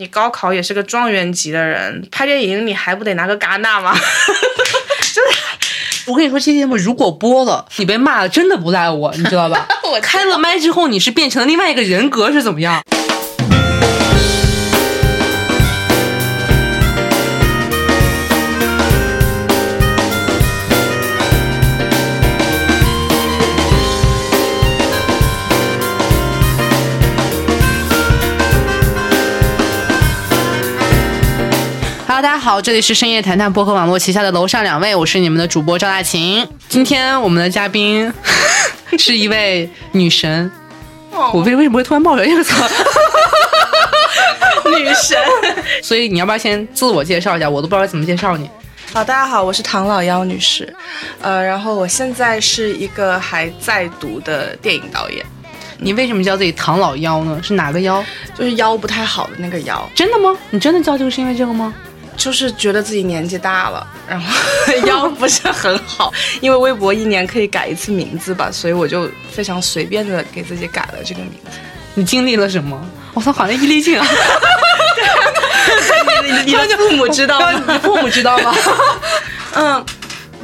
你高考也是个状元级的人，拍电影你还不得拿个戛纳吗？真的我跟你说，这节目如果播了，你被骂了，真的不赖我，你知道吧？我开了麦之后，你是变成了另外一个人格，是怎么样？Hello，大家好，这里是深夜谈谈播客网络旗下的楼上两位，我是你们的主播赵大琴。今天我们的嘉宾 是一位女神，我为为什么会突然冒出来这个词？女神。所以你要不要先自我介绍一下？我都不知道怎么介绍你。好，大家好，我是唐老妖女士，呃，然后我现在是一个还在读的电影导演，你为什么叫自己唐老妖呢？是哪个妖？就是腰不太好的那个腰，真的吗？你真的叫这个是因为这个吗？就是觉得自己年纪大了，然后 腰不是很好，因为微博一年可以改一次名字吧，所以我就非常随便的给自己改了这个名字。你经历了什么？我操，好像伊丽静啊！你的父母知道吗？你父母知道吗？嗯，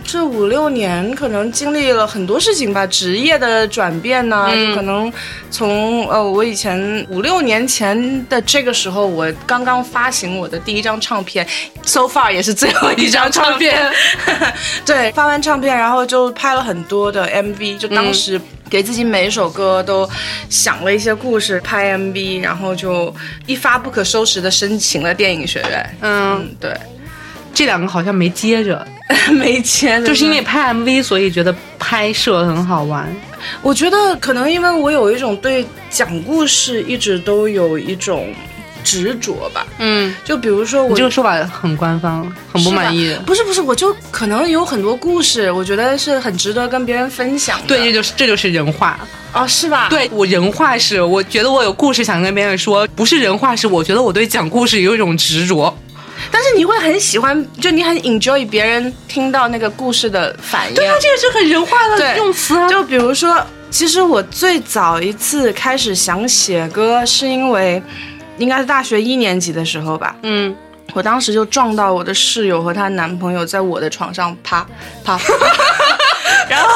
这五六年可能经历了很多事情吧，职业的转变呢、嗯就可能从呃，我以前五六年前的这个时候，我刚刚发行我的第一张唱片，so far 也是最后一张唱片。对，发完唱片，然后就拍了很多的 MV，就当时。给自己每一首歌都想了一些故事，拍 MV，然后就一发不可收拾的申请了电影学院。嗯，嗯，对，这两个好像没接着，没接着，就是因为拍 MV，所以觉得拍摄很好玩。我觉得可能因为我有一种对讲故事一直都有一种执着吧。嗯，就比如说我这个说法很官方，很不满意不是不是，我就可能有很多故事，我觉得是很值得跟别人分享的。对，这就是这就是人话。哦，是吧？，对我人话是，我觉得我有故事想跟别人说，不是人话是，我觉得我对讲故事有一种执着。但是你会很喜欢，就你很 enjoy 别人听到那个故事的反应。对啊，这个是很人话的用词啊。就比如说，其实我最早一次开始想写歌，是因为应该是大学一年级的时候吧。嗯，我当时就撞到我的室友和她男朋友在我的床上啪啪，然后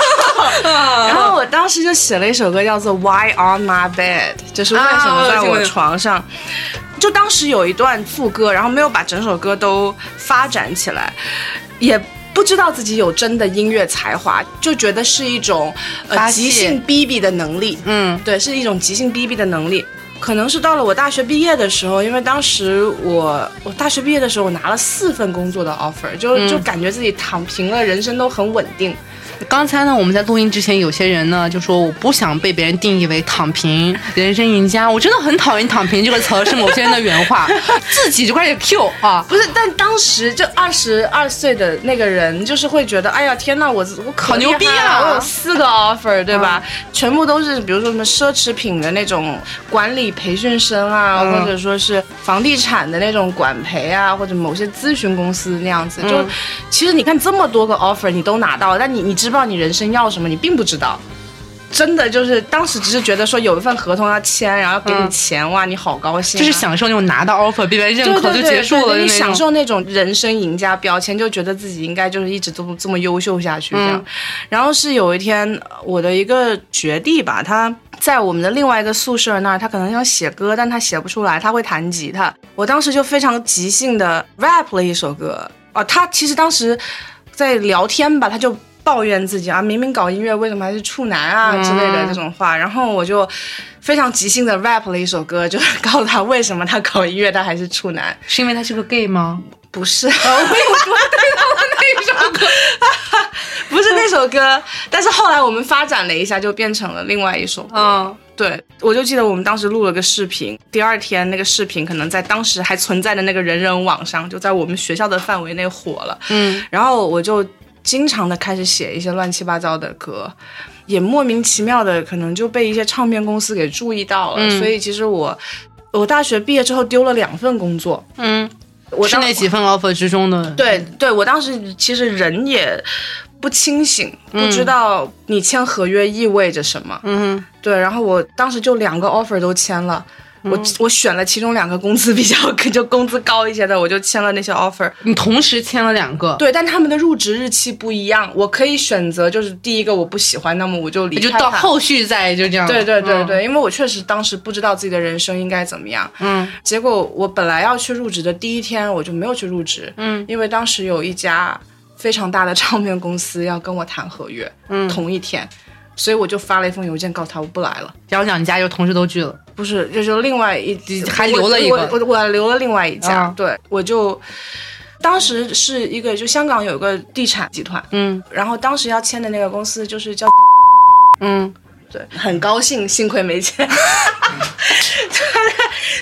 然后我当时就写了一首歌叫做《Why on My Bed》，就是为什么在我床上。就当时有一段副歌，然后没有把整首歌都发展起来，也不知道自己有真的音乐才华，就觉得是一种呃即兴逼逼的能力。嗯对，是一种即兴逼逼的能力。可能是到了我大学毕业的时候，因为当时我我大学毕业的时候，我拿了四份工作的 offer，就、嗯就感觉自己躺平了，人生都很稳定。刚才呢，我们在录音之前，有些人呢就说我不想被别人定义为躺平人生赢家，我真的很讨厌“躺平”这个词儿，是某些人的原话，自己就开始 Q 啊。不是，但当时就二十二岁的那个人，就是会觉得，哎呀，天呐，我我可牛逼了我有四个 offer，对吧？全部都是比如说什么奢侈品的那种管理培训生啊，嗯或者说是房地产的那种管培啊，或者某些咨询公司那样子。就、嗯其实你看这么多个 offer 你都拿到了，但你你知不知道你人生要什么？你并不知道。真的就是当时只是觉得说有一份合同要签，然后要给你嗯钱，哇，你好高兴、啊！就是享受那种拿到 offer 被别人认可就结束了那种。享受那种人生赢家标签，就觉得自己应该就是一直都这么优秀下去这样。嗯然后是有一天，我的一个学弟吧，他在我们的另外一个宿舍那儿，他可能想写歌，但他写不出来，他会弹吉他。我当时就非常即兴的 rap 了一首歌。哦，他其实当时在聊天吧，他就。抱怨自己啊，明明搞音乐，为什么还是处男啊之类的这种话，然后我就非常即兴的 rap 了一首歌，就是告诉他为什么他搞音乐他还是处男。是因为他是个 gay 吗？不是，我有说对到了那首歌，不是那首歌，但是后来我们发展了一下，就变成了另外一首歌。嗯，对，我就记得我们当时录了个视频，第二天那个视频可能在当时还存在的那个人人网上，就在我们学校的范围内火了。嗯，然后我就经常的开始写一些乱七八糟的歌。也莫名其妙的，可能就被一些唱片公司给注意到了，嗯所以其实我，我大学毕业之后丢了两份工作，嗯，我是那几份 offer 之中的。对对，我当时其实人也不清醒，不知道你签合约意味着什么。嗯对，然后我当时就两个 offer 都签了，我我选了其中两个工资比较就工资高一些的，我就签了那些 offer。你同时签了两个，对，但他们的入职日期不一样，我可以选择就是第一个我不喜欢，那么我就离开就到后续再就这样。对对对对，因为我确实当时不知道自己的人生应该怎么样。嗯，结果我本来要去入职的第一天，我就没有去入职。嗯，因为当时有一家非常大的唱片公司要跟我谈合约。嗯，同一天。所以我就发了一封邮件告诉他我不来了，然后两家又同时都拒了，不是，就是另外一还留了一个，我我我留了另外一家，对，我就当时是一个就香港有个地产集团，嗯，然后当时要签的那个公司就是叫，嗯，对，很高兴，幸亏没签，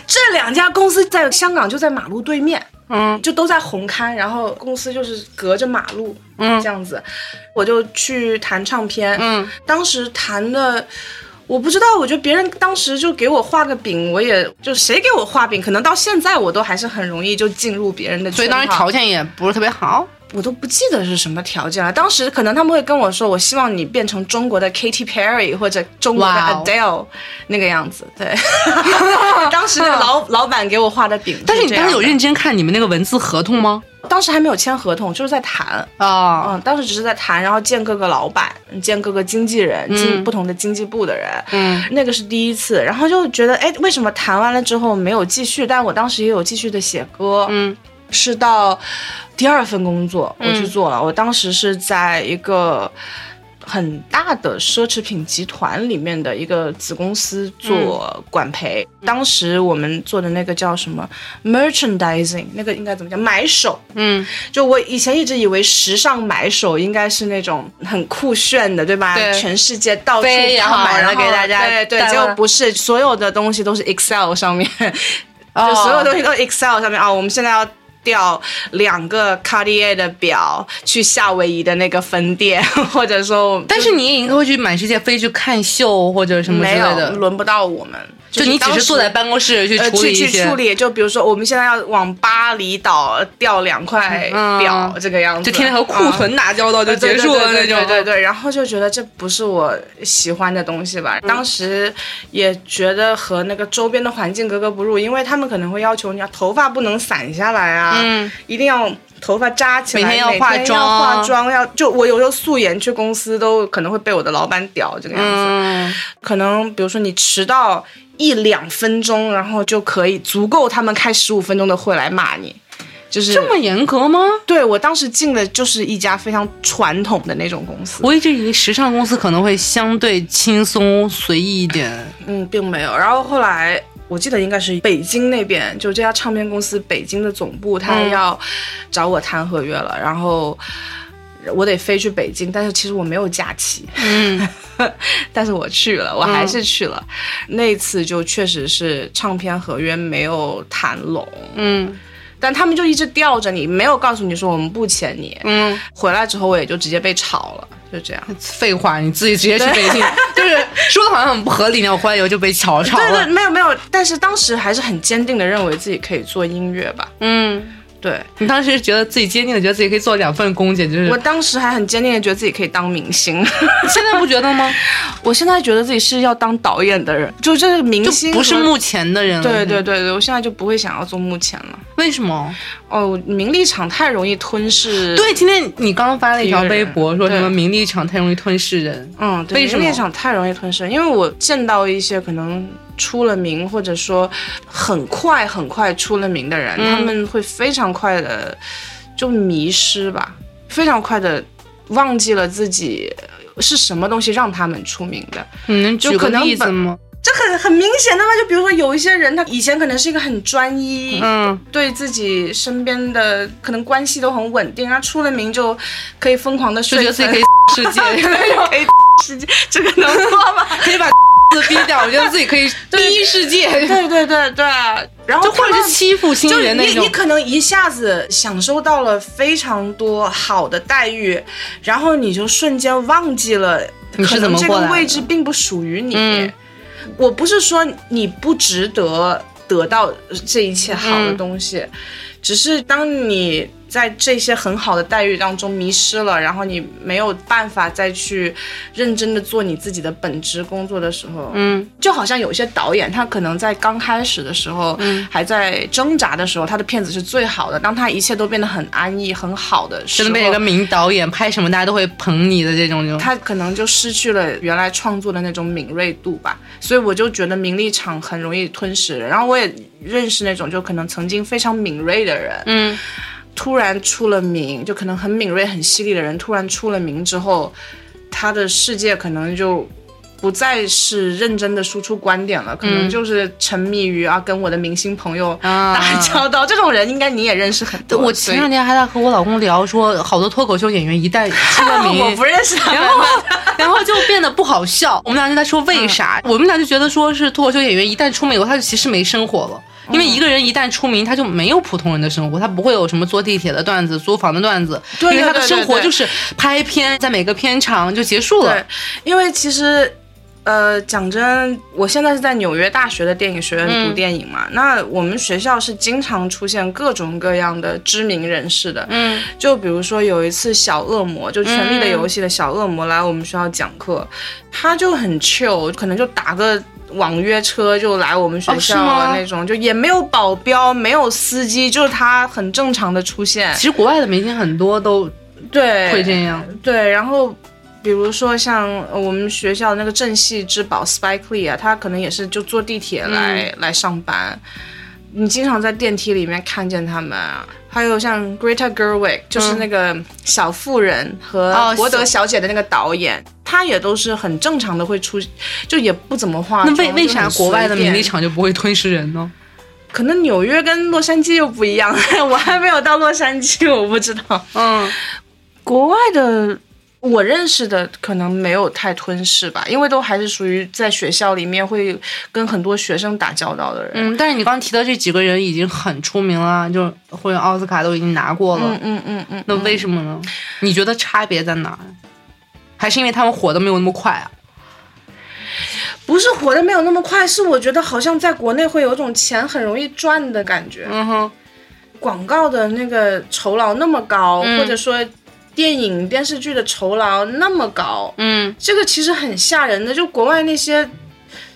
这两家公司在香港就在马路对面。嗯，就都在红磡，然后公司就是隔着马路，嗯，这样子，我就去弹唱片，嗯，当时弹的，我不知道，我觉得别人当时就给我画个饼，我也就谁给我画饼，可能到现在我都还是很容易就进入别人的，所以当时条件也不是特别好。我都不记得是什么条件了。当时可能他们会跟我说，我希望你变成中国的 Katy Perry 或者中国的 Adele 那个样子。对，当时那个老老板给我画的饼。但是你当时有认真看你们那个文字合同吗？当时还没有签合同，就是在谈啊。嗯，当时只是在谈，然后见各个老板，见各个经纪人，经不同的经济部的人。嗯，那个是第一次，然后就觉得，哎，为什么谈完了之后没有继续？但我当时也有继续的写歌。嗯。是到第二份工作我去做了，我当时是在一个很大的奢侈品集团里面的一个子公司做管培。当时我们做的那个叫什么 merchandising，那个应该怎么讲？买手。嗯，就我以前一直以为时尚买手应该是那种很酷炫的，对吧？对，全世界到处跑，买了给大家。对对，结果不是，所有的东西都是 Excel 上面，就所有东西都 Excel 上面啊。我们现在要。调两个 Cartier 的表去夏威夷的那个分店，或者说，但是你也应该会去满世界飞去看秀或者什么之类的，轮不到我们。就你只是坐在办公室去处理去去处理，就比如说我们现在要往巴厘岛调两块表，这个样子，就天天和库存打交道就结束了那种。对对对，然后就觉得这不是我喜欢的东西吧。当时也觉得和那个周边的环境格格不入，因为他们可能会要求你要头发不能散下来啊，一定要头发扎起来，每天要化妆，化妆要就我有时候素颜去公司都可能会被我的老板屌这个样子。可能比如说你迟到。一两分钟，然后就可以足够他们开十五分钟的会来骂你，就是这么严格吗？对我当时进的就是一家非常传统的那种公司，我一直以为时尚公司可能会相对轻松随意一点，嗯，并没有。然后后来我记得应该是北京那边，就这家唱片公司北京的总部，他要找我谈合约了，然后。我得飞去北京，但是其实我没有假期，嗯，但是我去了，我还是去了。那次就确实是唱片合约没有谈拢，嗯，但他们就一直吊着你，没有告诉你说我们不签你，嗯。回来之后我也就直接被炒了，就这样。废话，你自己直接去北京，就是说的好像很不合理呢。我回来以后就被炒炒了。对对，没有没有，但是当时还是很坚定的认为自己可以做音乐吧，嗯。对你当时觉得自己坚定的觉得自己可以做两份工，简直是。我当时还很坚定的觉得自己可以当明星，现在不觉得吗？我现在觉得自己是要当导演的人，就这个明星不是目前的人。对对对对，我现在就不会想要做目前了。为什么？哦，名利场太容易吞噬。对，今天你刚刚发了一条微博，说什么名利场太容易吞噬人。嗯，对，名利场太容易吞噬，因为我见到一些可能。出了名，或者说很快很快出了名的人，他们会非常快的就迷失吧，非常快的忘记了自己是什么东西让他们出名的。嗯能举个例子吗？这很很明显的嘛，就比如说有一些人，他以前可能是一个很专一，嗯，对自己身边的可能关系都很稳定，然后出了名就可以疯狂的睡，觉得自己可以世界，可以世界，这个能说吗？可以把。自逼掉，我觉得自己可以第一世界。对对对对，然后或者是欺负新人那种。你你可能一下子享受到了非常多好的待遇，然后你就瞬间忘记了，可能这个位置并不属于你。我不是说你不值得得到这一切好的东西，只是当你在这些很好的待遇当中迷失了，然后你没有办法再去认真的做你自己的本职工作的时候，嗯，就好像有些导演，他可能在刚开始的时候，嗯，还在挣扎的时候，他的片子是最好的。当他一切都变得很安逸、很好的时候，真的被一个名导演拍什么大家都会捧你的这种，他可能就失去了原来创作的那种敏锐度吧。所以我就觉得名利场很容易吞噬人。然后我也认识那种就可能曾经非常敏锐的人，嗯。突然出了名，就可能很敏锐、很犀利的人，突然出了名之后，他的世界可能就不再是认真的输出观点了，可能就是沉迷于啊跟我的明星朋友打交道。这种人应该你也认识很多。我前两天还在和我老公聊，说好多脱口秀演员一旦出了名，我不认识他，然后 然后就变得不好笑。我们俩就在说为啥？我们俩就觉得说是脱口秀演员一旦出名以后，他就其实没生活了。因为一个人一旦出名，他就没有普通人的生活，他不会有什么坐地铁的段子、租房的段子，因为他的生活就是拍片，在每个片场就结束了。对，因为其实，呃，讲真，我现在是在纽约大学的电影学院读电影嘛，那我们学校是经常出现各种各样的知名人士的。嗯，就比如说有一次小恶魔，就《权力的游戏》的小恶魔来我们学校讲课，他就很 chill，可能就打个。网约车就来我们学校了那种，就也没有保镖，没有司机，就是他很正常的出现。其实国外的明星很多都对会这样，对。然后比如说像我们学校那个正系之宝 Spike Lee 啊，他可能也是就坐地铁来来上班。你经常在电梯里面看见他们，还有像 Greta Gerwig，就是那个小妇人和博德小姐的那个导演，他也都是很正常的会出，就也不怎么化妆。那为为啥国外的名利场就不会吞噬人呢？可能纽约跟洛杉矶又不一样，我还没有到洛杉矶，我不知道。嗯，国外的。我认识的可能没有太吞噬吧，因为都还是属于在学校里面会跟很多学生打交道的人。嗯，但是你刚提的这几个人已经很出名了，就或者奥斯卡都已经拿过了。嗯嗯嗯嗯。那为什么呢？你觉得差别在哪？还是因为他们火的没有那么快啊？不是火的没有那么快，是我觉得好像在国内会有种钱很容易赚的感觉。嗯哼。广告的那个酬劳那么高，或者说。电影电视剧的酬劳那么高，嗯，这个其实很吓人的。就国外那些，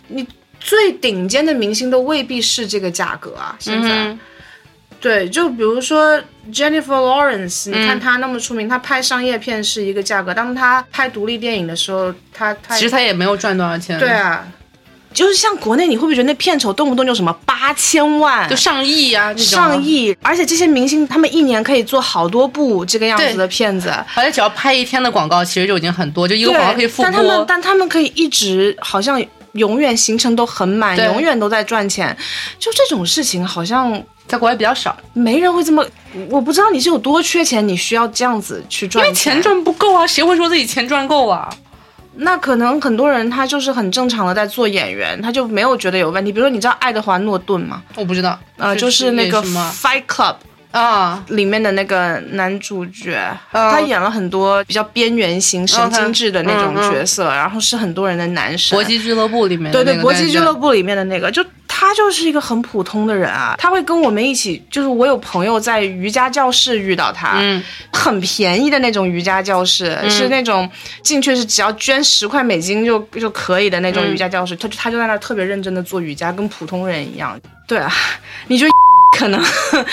你最顶尖的明星都未必是这个价格啊。现在，对，就比如说 Jennifer Lawrence，你看她那么出名，她拍商业片是一个价格，当她拍独立电影的时候，她她其实她也没有赚多少钱。对啊。就是像国内，你会不会觉得那片酬动不动就什么八千万，就上亿啊？上亿，而且这些明星他们一年可以做好多部这个样子的片子，而且只要拍一天的广告，其实就已经很多，就一个广告可以复播。但他们，但他们可以一直好像永远行程都很满，永远都在赚钱。就这种事情，好像在国外比较少，没人会这么。我不知道你是有多缺钱，你需要这样子去赚，因为钱赚不够啊，谁会说自己钱赚够啊？那可能很多人他就是很正常的在做演员，他就没有觉得有问题。比如说，你知道爱德华诺顿吗？我不知道，呃，就是那个《Fight Club》啊里面的那个男主角，他演了很多比较边缘型、神经质的那种角色，然后是很多人的男神。搏击俱乐部里面对对，搏击俱乐部里面的那个就。他就是一个很普通的人啊，他会跟我们一起，就是我有朋友在瑜伽教室遇到他，嗯，很便宜的那种瑜伽教室，是那种进去是只要捐十块美金就就可以的那种瑜伽教室，他他就在那特别认真的做瑜伽，跟普通人一样。对啊，你就。可能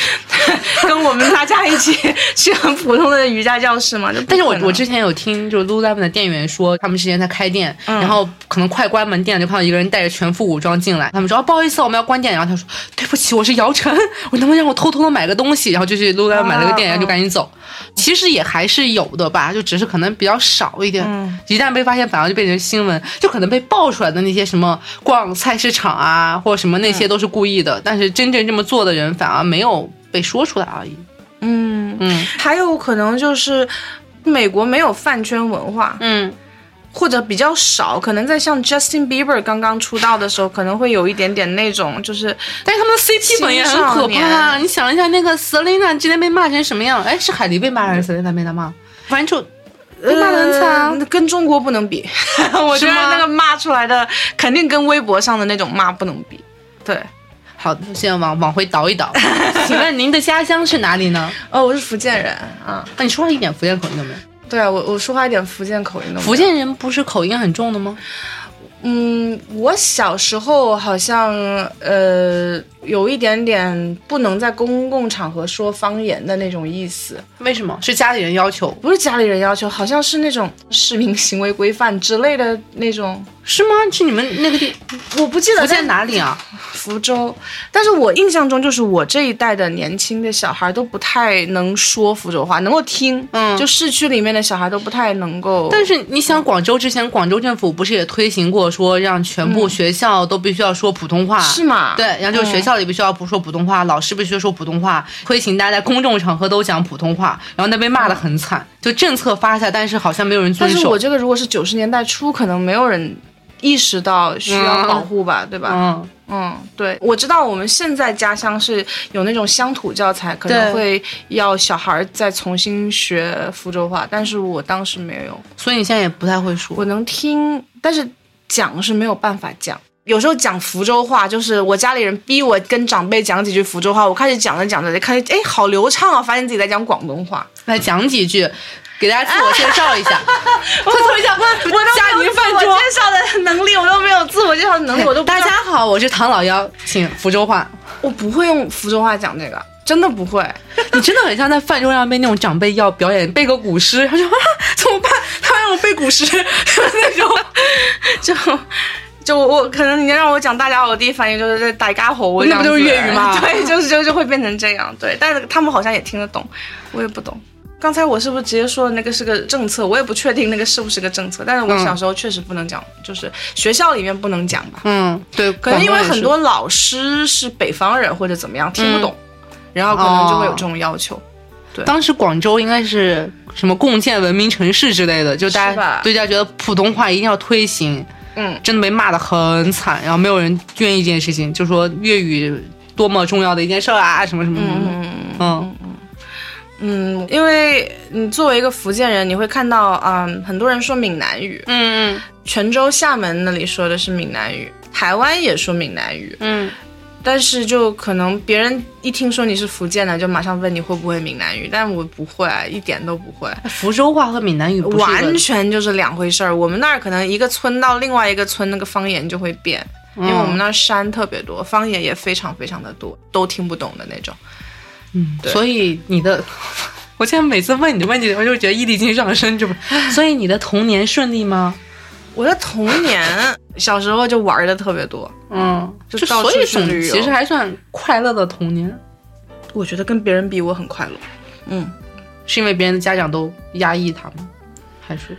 跟我们大家一起去很普通的瑜伽教室嘛？但是我我之前有听，就是 Lululemon 的店员说，他们之前在开店，然后可能快关门店，就看到一个人带着全副武装进来。他们说：“不好意思，我们要关店。”然后他说：“对不起，我是姚晨，我能不能让我偷偷的买个东西？”然后就去 Lululemon 买了个店，然后就赶紧走。其实也还是有的吧，就只是可能比较少一点。一旦被发现，反而就变成新闻，就可能被爆出来的那些什么逛菜市场啊，或者什么那些都是故意的。但是真正这么做的人，反而没有被说出来而已。嗯嗯，还有可能就是美国没有饭圈文化。嗯。或者比较少，可能在像 Justin Bieber 刚刚出道的时候，可能会有一点点那种，就是，但是他们的 CP 粉也很可怕。你想一下，那个 Selina 今天被骂成什么样？哎，是海迪被骂还是 Selina 被他骂？反正就被骂的很惨，跟中国不能比。我觉得那个骂出来的肯定跟微博上的那种骂不能比。对。好的，现在往往回倒一倒。请问您的家乡是哪里呢？哦，我是福建人啊。那你说话一点福建口音都没有？对啊，我我说话一点福建口音都没有。福建人不是口音很重的吗？嗯，我小时候好像呃有一点点不能在公共场合说方言的那种意思。为什么？是家里人要求？不是家里人要求，好像是那种市民行为规范之类的那种。是吗？是你们那个地？我不记得在哪里啊？福州。但是我印象中，就是我这一代的年轻的小孩都不太能说福州话，能够听。嗯。就市区里面的小孩都不太能够。但是你想，广州之前，广州政府不是也推行过，说让全部学校都必须要说普通话？是吗？对，然后就是学校里必须要不说普通话，老师必须要说普通话，会请大家在公众场合都讲普通话，然后那被骂的很惨。就政策发下，但是好像没有人遵守。但是我这个如果是九十年代初，可能没有人。意识到需要保护吧，对吧？嗯嗯，对，我知道我们现在家乡是有那种乡土教材，可能会要小孩再重新学福州话，但是我当时没有，所以你现在也不太会说。我能听，但是讲是没有办法讲。有时候讲福州话，就是我家里人逼我跟长辈讲几句福州话，我开始讲着讲着就开始，哎，好流畅啊！发现自己在讲广东话，来讲几句。给大家自我介绍一下，我从小我我家庭饭桌介绍的能力，我都没有自我介绍的能力，我都大家好，我是唐老幺，请福州话。我不会用福州话讲这个，真的不会。你真的很像在饭桌上被那种长辈要表演背个古诗，他说 怎么办？他让我背古诗，那种就就我可能你让我讲大家，我第一反应就是在大家伙，我那不就是粤语吗？对，就是就就会变成这样。对，但是他们好像也听得懂，我也不懂。刚才我是不是直接说的那个是个政策？我也不确定那个是不是个政策，但是我小时候确实不能讲，就是学校里面不能讲吧。嗯，对，可能因为很多老师是北方人或者怎么样听不懂，然后可能就会有这种要求。对，当时广州应该是什么共建文明城市之类的，就大家对大家觉得普通话一定要推行。嗯，真的被骂的很惨，然后没有人愿意这件事情，就说粤语多么重要的一件事啊，什么什么什么，嗯。嗯，因为你作为一个福建人，你会看到，嗯，很多人说闽南语，嗯嗯，泉州、厦门那里说的是闽南语，台湾也说闽南语，嗯，但是就可能别人一听说你是福建的，就马上问你会不会闽南语，但我不会，一点都不会。福州话和闽南语完全就是两回事儿，我们那儿可能一个村到另外一个村，那个方言就会变，因为我们那儿山特别多，方言也非常非常的多，都听不懂的那种。嗯，所以你的，我现在每次问你的问题，我就觉得毅力经上升，就 所以你的童年顺利吗？我的童年小时候就玩的特别多，嗯，就所以其实还算快乐的童年。我觉得跟别人比，我很快乐。嗯，是因为别人的家长都压抑他吗？还是？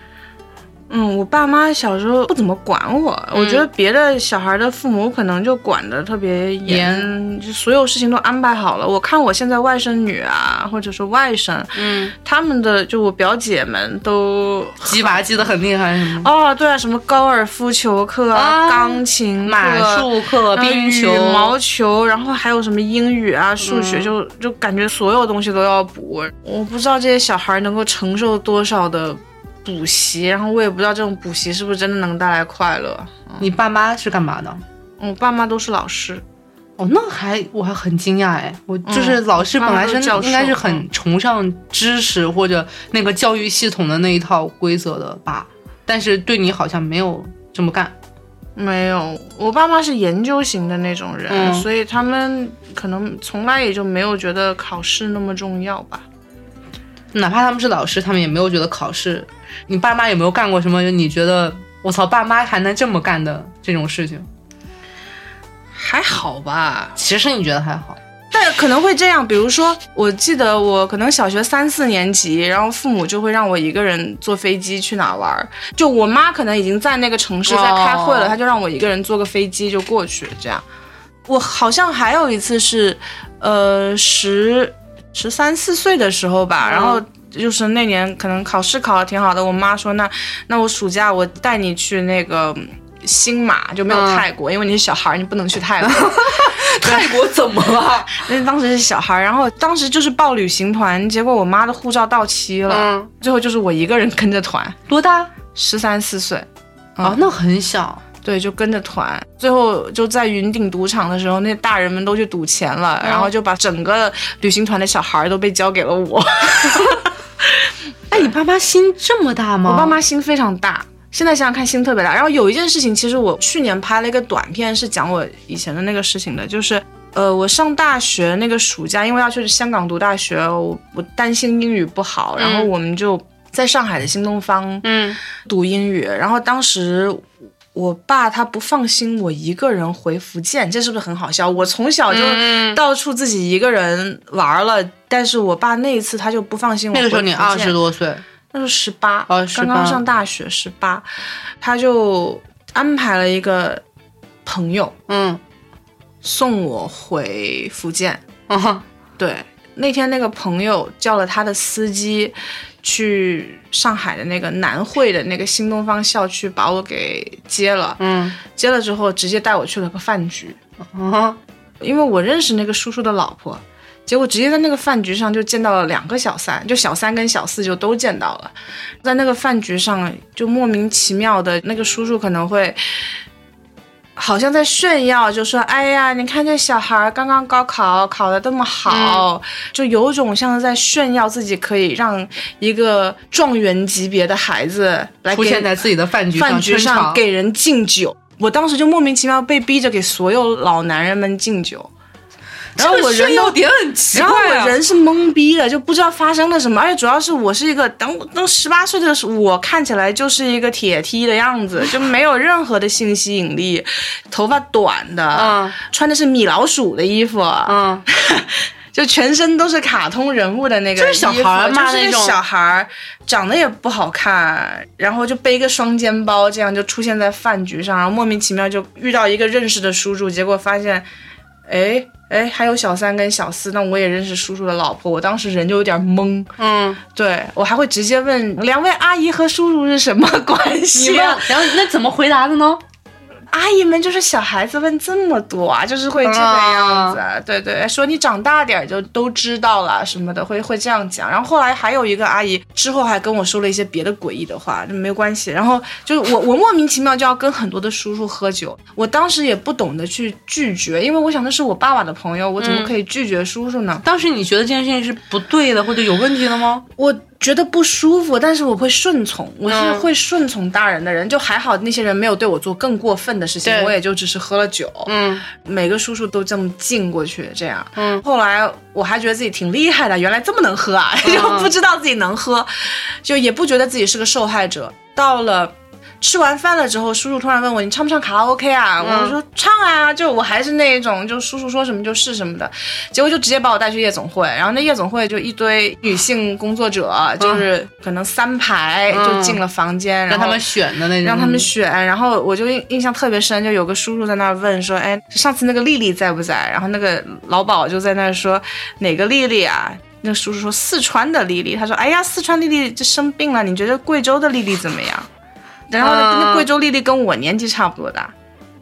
嗯，我爸妈小时候不怎么管我，我觉得别的小孩的父母可能就管的特别严，就所有事情都安排好了。我看我现在外甥女啊，或者说外甥，嗯，他们的就我表姐们都鸡娃鸡的很厉害，哦，对啊，什么高尔夫球课、钢琴、马术课、冰球、羽毛球，然后还有什么英语啊、数学，就就感觉所有东西都要补。我不知道这些小孩能够承受多少的。补习，然后我也不知道这种补习是不是真的能带来快乐。你爸妈是干嘛的？我爸妈都是老师。哦，那还我还很惊讶哎，我就是老师本来是应该是很崇尚知识或者那个教育系统的那一套规则的吧，但是对你好像没有这么干。没有，我爸妈是研究型的那种人，所以他们可能从来也就没有觉得考试那么重要吧。哪怕他们是老师，他们也没有觉得考试。你爸妈有没有干过什么？你觉得我操，爸妈还能这么干的这种事情？还好吧，其实你觉得还好，但可能会这样。比如说，我记得我可能小学三四年级，然后父母就会让我一个人坐飞机去哪玩。就我妈可能已经在那个城市在开会了，她就让我一个人坐个飞机就过去。这样，我好像还有一次是，呃，十十三四岁的时候吧，然后。就是那年可能考试考的挺好的，我妈说那那我暑假我带你去那个新马就没有泰国，因为你是小孩你不能去泰国。泰国怎么了？那当时是小孩然后当时就是报旅行团，结果我妈的护照到期了，最后就是我一个人跟着团。多大？十三四岁。哦，那很小。对，就跟着团，最后就在云顶赌场的时候，那大人们都去赌钱了，然后就把整个旅行团的小孩都被交给了我。哎，你爸妈心这么大吗？我爸妈心非常大，现在想想看心特别大。然后有一件事情，其实我去年拍了一个短片，是讲我以前的那个事情的，就是呃，我上大学那个暑假，因为要去香港读大学，我我担心英语不好，然后我们就在上海的新东方嗯读英语，然后当时。我爸他不放心我一个人回福建，这是不是很好笑？我从小就嗯到处自己一个人玩了，但是我爸那一次他就不放心我那个时候你二十多岁，那时候十八，哦18刚刚上大学，十八，他就安排了一个朋友嗯送我回福建。嗯对，那天那个朋友叫了他的司机去上海的那个南汇的那个新东方校区把我给接了，嗯接了之后直接带我去了个饭局，嗯因为我认识那个叔叔的老婆。结果直接在那个饭局上就见到了两个小三，就小三跟小四就都见到了，在那个饭局上就莫名其妙的那个叔叔可能会。好像在炫耀，就说：“哎呀，你看这小孩儿刚刚高考考得这么好，就有种像是在炫耀自己可以让一个状元级别的孩子来出现在自己的饭局饭局上给人敬酒。我当时就莫名其妙被逼着给所有老男人们敬酒，然后我人都。点很奇然后我人是懵逼的，就不知道发生了什么，而且主要是我是一个等等十八岁的时候，我看起来就是一个铁梯的样子，就没有任何的性吸引力，头发短的，嗯。穿的是米老鼠的衣服，嗯。就全身都是卡通人物的那个，就是小孩儿嘛就是那种？小孩儿，长得也不好看，然后就背个双肩包，这样就出现在饭局上，然后莫名其妙就遇到一个认识的叔叔，结果发现，哎哎，还有小三跟小四，那我也认识叔叔的老婆，我当时人就有点懵，嗯，对我还会直接问两位阿姨和叔叔是什么关系，啊？然后那怎么回答的呢？阿姨们就是小孩子问这么多啊，就是会这个样子，对对，说你长大点儿就都知道了什么的，会会这样讲。然后后来还有一个阿姨之后还跟我说了一些别的诡异的话，就没有关系。然后就是我我莫名其妙就要跟很多的叔叔喝酒，我当时也不懂得去拒绝，因为我想那是我爸爸的朋友，我怎么可以拒绝叔叔呢？当时你觉得这件事情是不对的或者有问题的吗？我觉得不舒服，但是我会顺从，我是嗯会顺从大人的人，就还好那些人没有对我做更过分的事情，我也就只是喝了酒。嗯每个叔叔都这么敬过去，这样。嗯，后来我还觉得自己挺厉害的，原来这么能喝啊，嗯就不知道自己能喝，就也不觉得自己是个受害者。到了。吃完饭了之后，叔叔突然问我：“你唱不唱卡拉 OK 啊？”嗯我说：“唱啊！”就我还是那一种，就叔叔说什么就是什么的。结果就直接把我带去夜总会，然后那夜总会就一堆女性工作者，就是可能三排就进了房间，然让他们选的那种，让他们选，然后我就印印象特别深，就有个叔叔在那儿问说，哎，上次那个丽丽在不在？然后那个老鸨就在那儿说哪个丽丽啊？那叔叔说四川的丽丽，他说，哎呀，四川丽丽就生病了，你觉得贵州的丽丽怎么样？然后那贵州丽丽跟我年纪差不多大。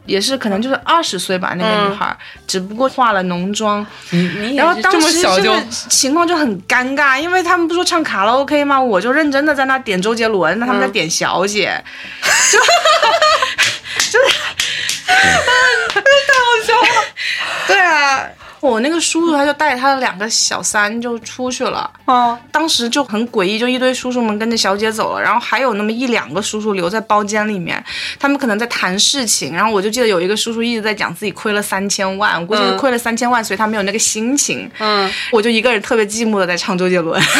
也是可能就是二十岁吧，那个女孩，只不过化了浓妆，你你然后当时这小就个情况就很尴尬，因为他们不说唱卡拉 OK 吗？我就认真的在那点周杰伦，那他们在点小姐，就就是 太好笑了。对啊，我那个叔叔他就带他的两个小三就出去了。哦当时就很诡异，就一堆叔叔们跟着小姐走了，然后还有那么一两个叔叔留在包间里面，他们可能在谈事情。然后我就记得有一个叔叔一直在讲自己亏了三千万，我估计是嗯亏了三千万，所以他没有那个心情。嗯我就一个人特别寂寞的在唱周杰伦。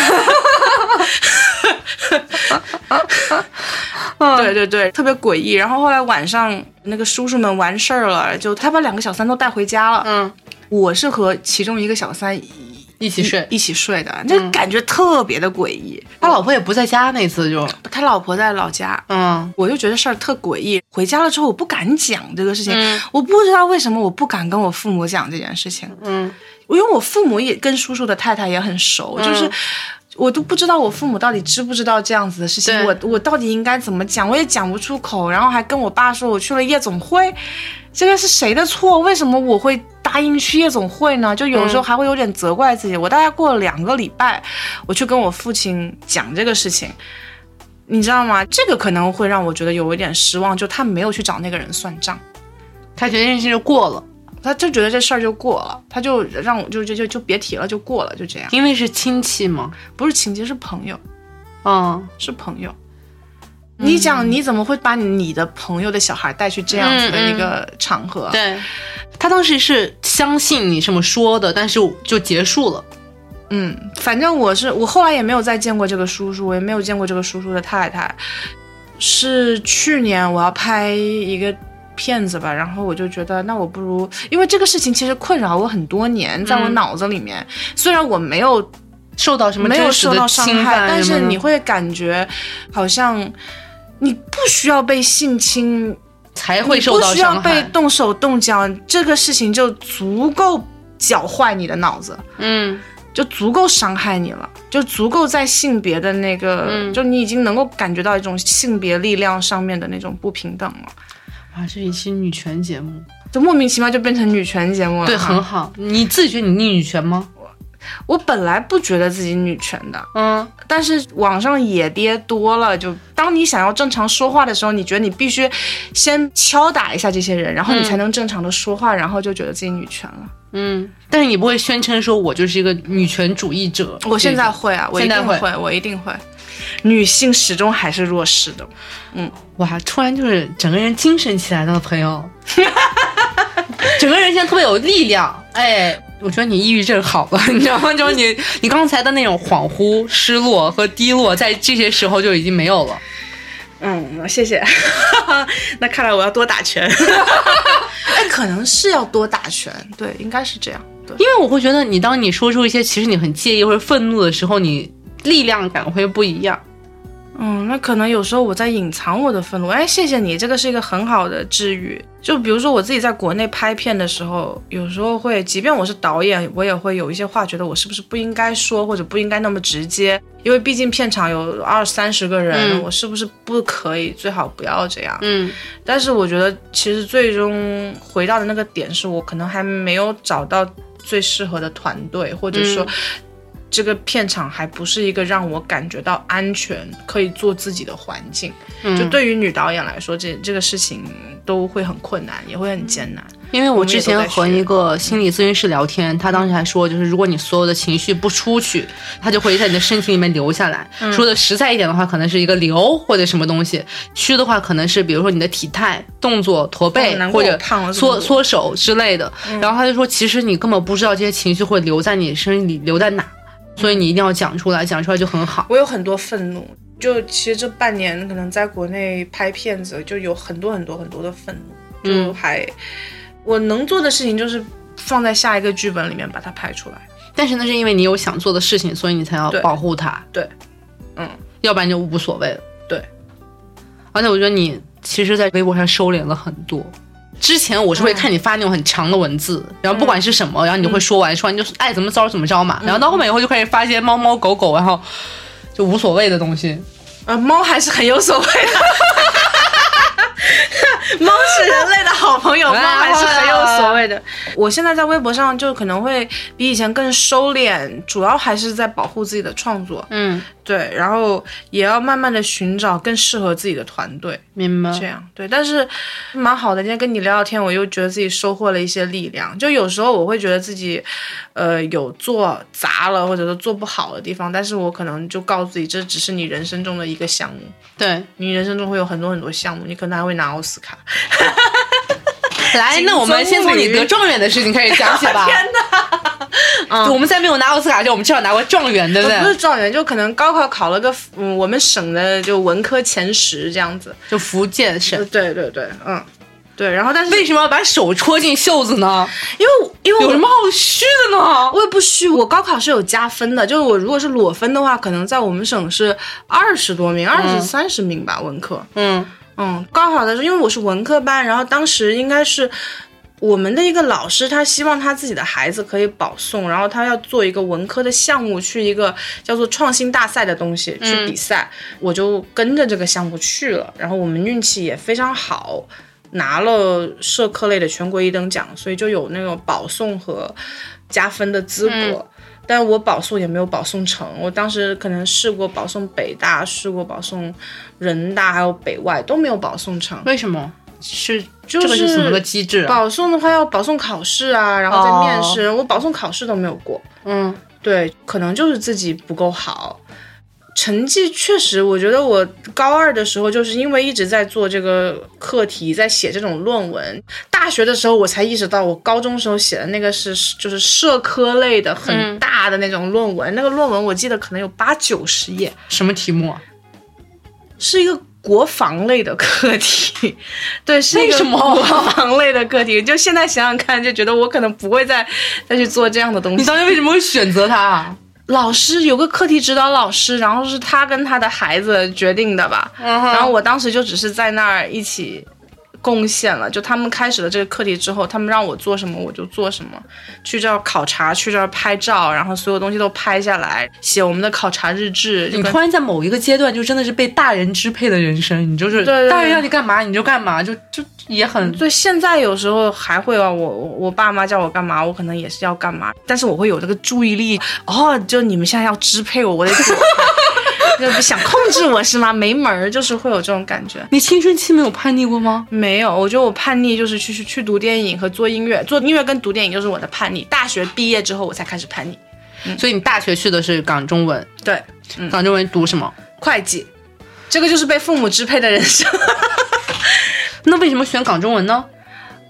对对对，特别诡异。然后后来晚上那个叔叔们完事儿了，就他把两个小三都带回家了。嗯，我是和其中一个小三一一起睡。一起睡的，那感觉特别的诡异。他老婆也不在家那次就，他老婆在老家，嗯我就觉得事儿特诡异。回家了之后，我不敢讲这个事情，嗯我不知道为什么我不敢跟我父母讲这件事情。嗯因为我父母也跟叔叔的太太也很熟，就是我都不知道我父母到底知不知道这样子的事情，我我到底应该怎么讲，我也讲不出口，然后还跟我爸说我去了夜总会，这个是谁的错？为什么我会答应去夜总会呢？就有时候还会有点责怪自己。我大概过了两个礼拜，我去跟我父亲讲这个事情。你知道吗？这个可能会让我觉得有一点失望，就他没有去找那个人算账，他觉得这件事就过了，他就觉得这事儿就过了，他就让我就就就就别提了，就过了，就这样。因为是亲戚嘛，不是亲戚，是朋友，嗯，是朋友。你讲你怎么会把你的朋友的小孩带去这样子的一个场合？对，他当时是相信你这么说的，但是就结束了。嗯，反正我是我后来也没有再见过这个叔叔，我也没有见过这个叔叔的太太。是去年我要拍一个片子吧，然后我就觉得那我不如，因为这个事情其实困扰我很多年，在我脑子里面，虽然我没有受到什么没有受到伤害，但是你会感觉好像你不需要被性侵，才会受到你不需要被伤害。动手动脚，这个事情就足够搅坏你的脑子。嗯，就足够伤害你了，就足够在性别的那个，嗯。就你已经能够感觉到一种性别力量上面的那种不平等了，啊，这是一期女权节目，就莫名其妙就变成女权节目了。对，很好。你自己觉得你女权吗？我本来不觉得自己女权的，嗯，但是网上野爹多了，就当你想要正常说话的时候，你觉得你必须先敲打一下这些人，然后你才能正常的说话，然后就觉得自己女权了。嗯，但是你不会宣称说我就是一个女权主义者。我现在会啊，我一现在会定会，我一定会。女性始终还是弱势的，嗯哇，突然就是整个人精神起来了，朋友，整个人现在特别有力量。哎，我觉得你抑郁症好了，你知道吗？就是你 你刚才的那种恍惚、失落和低落，在这些时候就已经没有了。嗯，谢谢。那看来我要多打拳。哎，可能是要多打拳，对，应该是这样。对，因为我会觉得，你当你说出一些其实你很介意或者愤怒的时候，你力量感会不一样。嗯，那可能有时候我在隐藏我的愤怒。哎，谢谢你，这个是一个很好的治愈。就比如说我自己在国内拍片的时候，有时候会，即便我是导演，我也会有一些话觉得我是不是不应该说，或者不应该那么直接，因为毕竟片场有二三十个人，嗯我是不是不可以最好不要这样？嗯但是我觉得，其实最终回到的那个点，是我可能还没有找到最适合的团队，或者说，这个片场还不是一个让我感觉到安全、可以做自己的环境。嗯就对于女导演来说，这这个事情都会很困难，也会很艰难。因为我之前和一个心理咨询师聊天，他当时还说，就是如果你所有的情绪不出去，它就会在你的身体里面留下来。嗯说的实在一点的话，可能是一个瘤或者什么东西；虚的话，可能是比如说你的体态、动作、驼背、哦或者我胖了缩缩手之类的。然后他就说，其实你根本不知道这些情绪会留在你身体里留在哪，所以你一定要讲出来，讲出来就很好。我有很多愤怒，就其实这半年可能在国内拍片子，就有很多很多很多的愤怒，就还、我能做的事情就是放在下一个剧本里面把它拍出来。但是那是因为你有想做的事情，所以你才要保护它。对，嗯，要不然就无所谓了。对，而且我觉得你其实，在微博上收敛了很多。之前我是会看你发那种很长的文字，然后不管是什么，然后你就会说完，说完你就爱怎么着怎么着嘛。然后到后面以后就开始发一些猫猫狗狗，然后就无所谓的东西。呃，猫还是很有所谓的。猫是人类的好朋友，猫还是很有所谓的。我现在在微博上就可能会比以前更收敛，主要还是在保护自己的创作，嗯，对，然后也要慢慢的寻找更适合自己的团队，明白。这样对。但是蛮好的，今天跟你聊聊天，我又觉得自己收获了一些力量。就有时候我会觉得自己，呃，有做砸了或者说做不好的地方，但是我可能就告诉自己，这只是你人生中的一个项目。对，你人生中会有很多很多项目，你可能还会拿奥斯卡。来，那我们先从你得状元的事情开始讲起吧。天哪！我们在没有拿奥斯卡之前，我们至少拿过状元，对不对不？是状元，就可能高考考了个嗯，我们省的就文科前十这样子。就福建省。对对对，嗯，对。然后但是为什么要把手戳进袖子呢？因为因为有什么好虚的呢？我也不虚，我高考是有加分的，就是我如果是裸分的话，可能在我们省是二十多名，二十三十名吧，文科。嗯嗯，高考的时候，因为我是文科班，然后当时应该是我们的一个老师，他希望他自己的孩子可以保送，然后他要做一个文科的项目，去一个叫做创新大赛的东西去比赛，我就跟着这个项目去了，然后我们运气也非常好。拿了社科类的全国一等奖，所以就有那种保送和加分的资格。但我保送也没有保送成。我当时可能试过保送北大，试过保送人大，还有北外都没有保送成。为什么？是就这个是什么个机制啊？保送的话要保送考试啊，然后再面试。我保送考试都没有过。嗯，对，可能就是自己不够好。成绩确实，我觉得我高二的时候就是因为一直在做这个课题，在写这种论文。大学的时候我才意识到，我高中时候写的那个是就是社科类的很大的那种论文，那个论文我记得可能有八九十页。什么题目？是一个国防类的课题。对，是一个什么国防类的课题？就现在想想看，就觉得我可能不会再再去做这样的东西。你当时为什么会选择它啊？老师有个课题指导老师，然后是他跟他的孩子决定的吧。然后我当时就只是在那儿一起贡献了。就他们开始了这个课题之后，他们让我做什么我就做什么，去这儿考察，去这儿拍照，然后所有东西都拍下来，写我们的考察日志。你突然在某一个阶段就真的是被大人支配的人生，你就是大人让你干嘛你就干嘛，就就也很对，现在有时候还会啊，我我我爸妈叫我干嘛，我可能也是要干嘛，但是我会有这个注意力，哦，就你们现在要支配我，我得躲开，就 想控制我是吗？没门儿，就是会有这种感觉。你青春期没有叛逆过吗？没有，我觉得我叛逆就是去去去读电影和做音乐，做音乐跟读电影就是我的叛逆。大学毕业之后我才开始叛逆。所以你大学去的是港中文，对，港中文读什么？会计，这个就是被父母支配的人生。那为什么选港中文呢？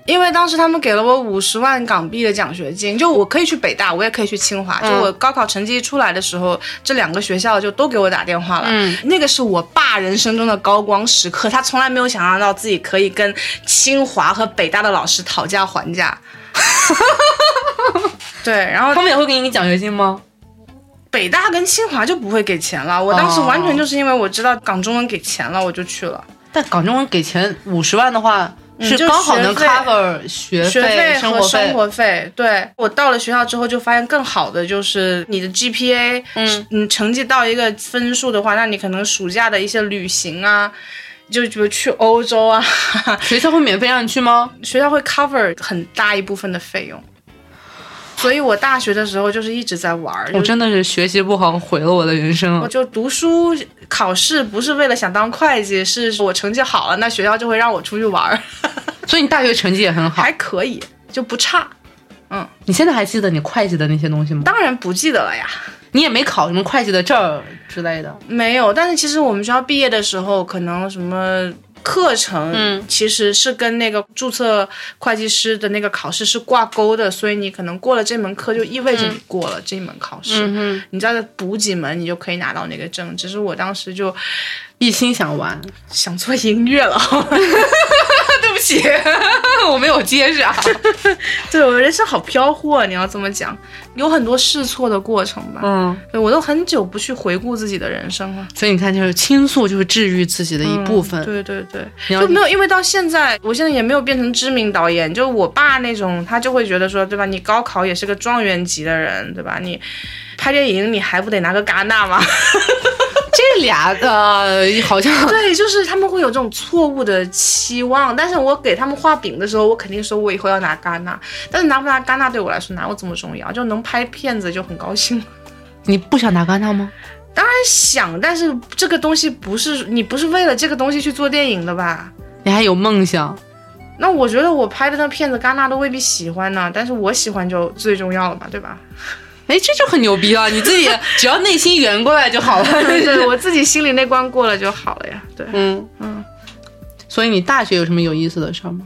因为当时他们给了我五十万港币的奖学金，就我可以去北大，我也可以去清华。就我高考成绩出来的时候，这两个学校就都给我打电话了。嗯，那个是我爸人生中的高光时刻，他从来没有想象到自己可以跟清华和北大的老师讨价还价。对，然后他们也会给你奖学金吗？北大跟清华就不会给钱了。我当时完全就是因为我知道港中文给钱了，我就去了。但港中文给钱五十万的话，是就刚好能学费 cover 学学费生活和生活费，对我到了学校之后就发现更好的就是你的 GPA，嗯你，成绩到一个分数的话，那你可能暑假的一些旅行啊，就比如去欧洲啊，学校会免费让你去吗？学校会 cover 很大一部分的费用。所以我大学的时候就是一直在玩我真的是学习不好，毁了我的人生我。就读书考试不是为了想当会计，是我成绩好了，那学校就会让我出去玩儿，所以你大学成绩也很好。还可以，就不差。嗯你现在还记得你会计的那些东西吗？当然不记得了呀。你也没考什么会计的证之类的。没有，但是其实我们学校毕业的时候，可能什么课程，嗯其实是跟那个注册会计师的那个考试是挂钩的，所以你可能过了这门课，就意味着你过了这门考试。嗯你再补几门，你就可以拿到那个证。只是我当时就一心想玩。想做音乐了，对 不起，我没有接上。对我人生好飘忽啊！你要这么讲，有很多试错的过程吧。嗯，对我都很久不去回顾自己的人生了。所以你看，就是倾诉就是治愈自己的一部分。嗯对对对，就没有，因为到现在，我现在也没有变成知名导演。就我爸那种，他就会觉得说，对吧？你高考也是个状元级的人，对吧？你拍电影你还不得拿个戛纳吗？这俩呃，好像 对，就是他们会有这种错误的期望。但是我给他们画饼的时候，我肯定说我以后要拿戛纳。但是拿不拿戛纳对我来说哪有这么重要？就能拍片子就很高兴。你不想拿戛纳吗？当然想，但是这个东西不是你不是为了这个东西去做电影的吧？你还有梦想？那我觉得我拍的那片子，戛纳都未必喜欢呢，但是我喜欢就最重要了嘛，对吧？哎，这就很牛逼了！你自己只要内心圆过来就好了。对对，我自己心里那关过了就好了呀。对，嗯嗯。所以你大学有什么有意思的事儿吗？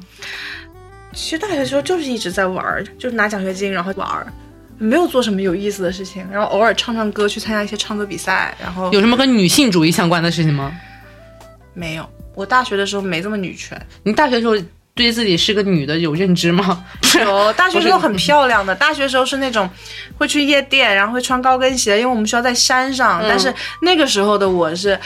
其实大学时候就是一直在玩儿，就是拿奖学金然后玩儿，没有做什么有意思的事情，然后偶尔唱唱歌，去参加一些唱歌比赛，然后有什么跟女性主义相关的事情吗？没有。我大学的时候没这么女权，你大学的时候对自己是个女的有认知吗？有大学时候很漂亮的，大学时候是那种会去夜店，然后会穿高跟鞋，因为我们学校在山上。但是那个时候的我是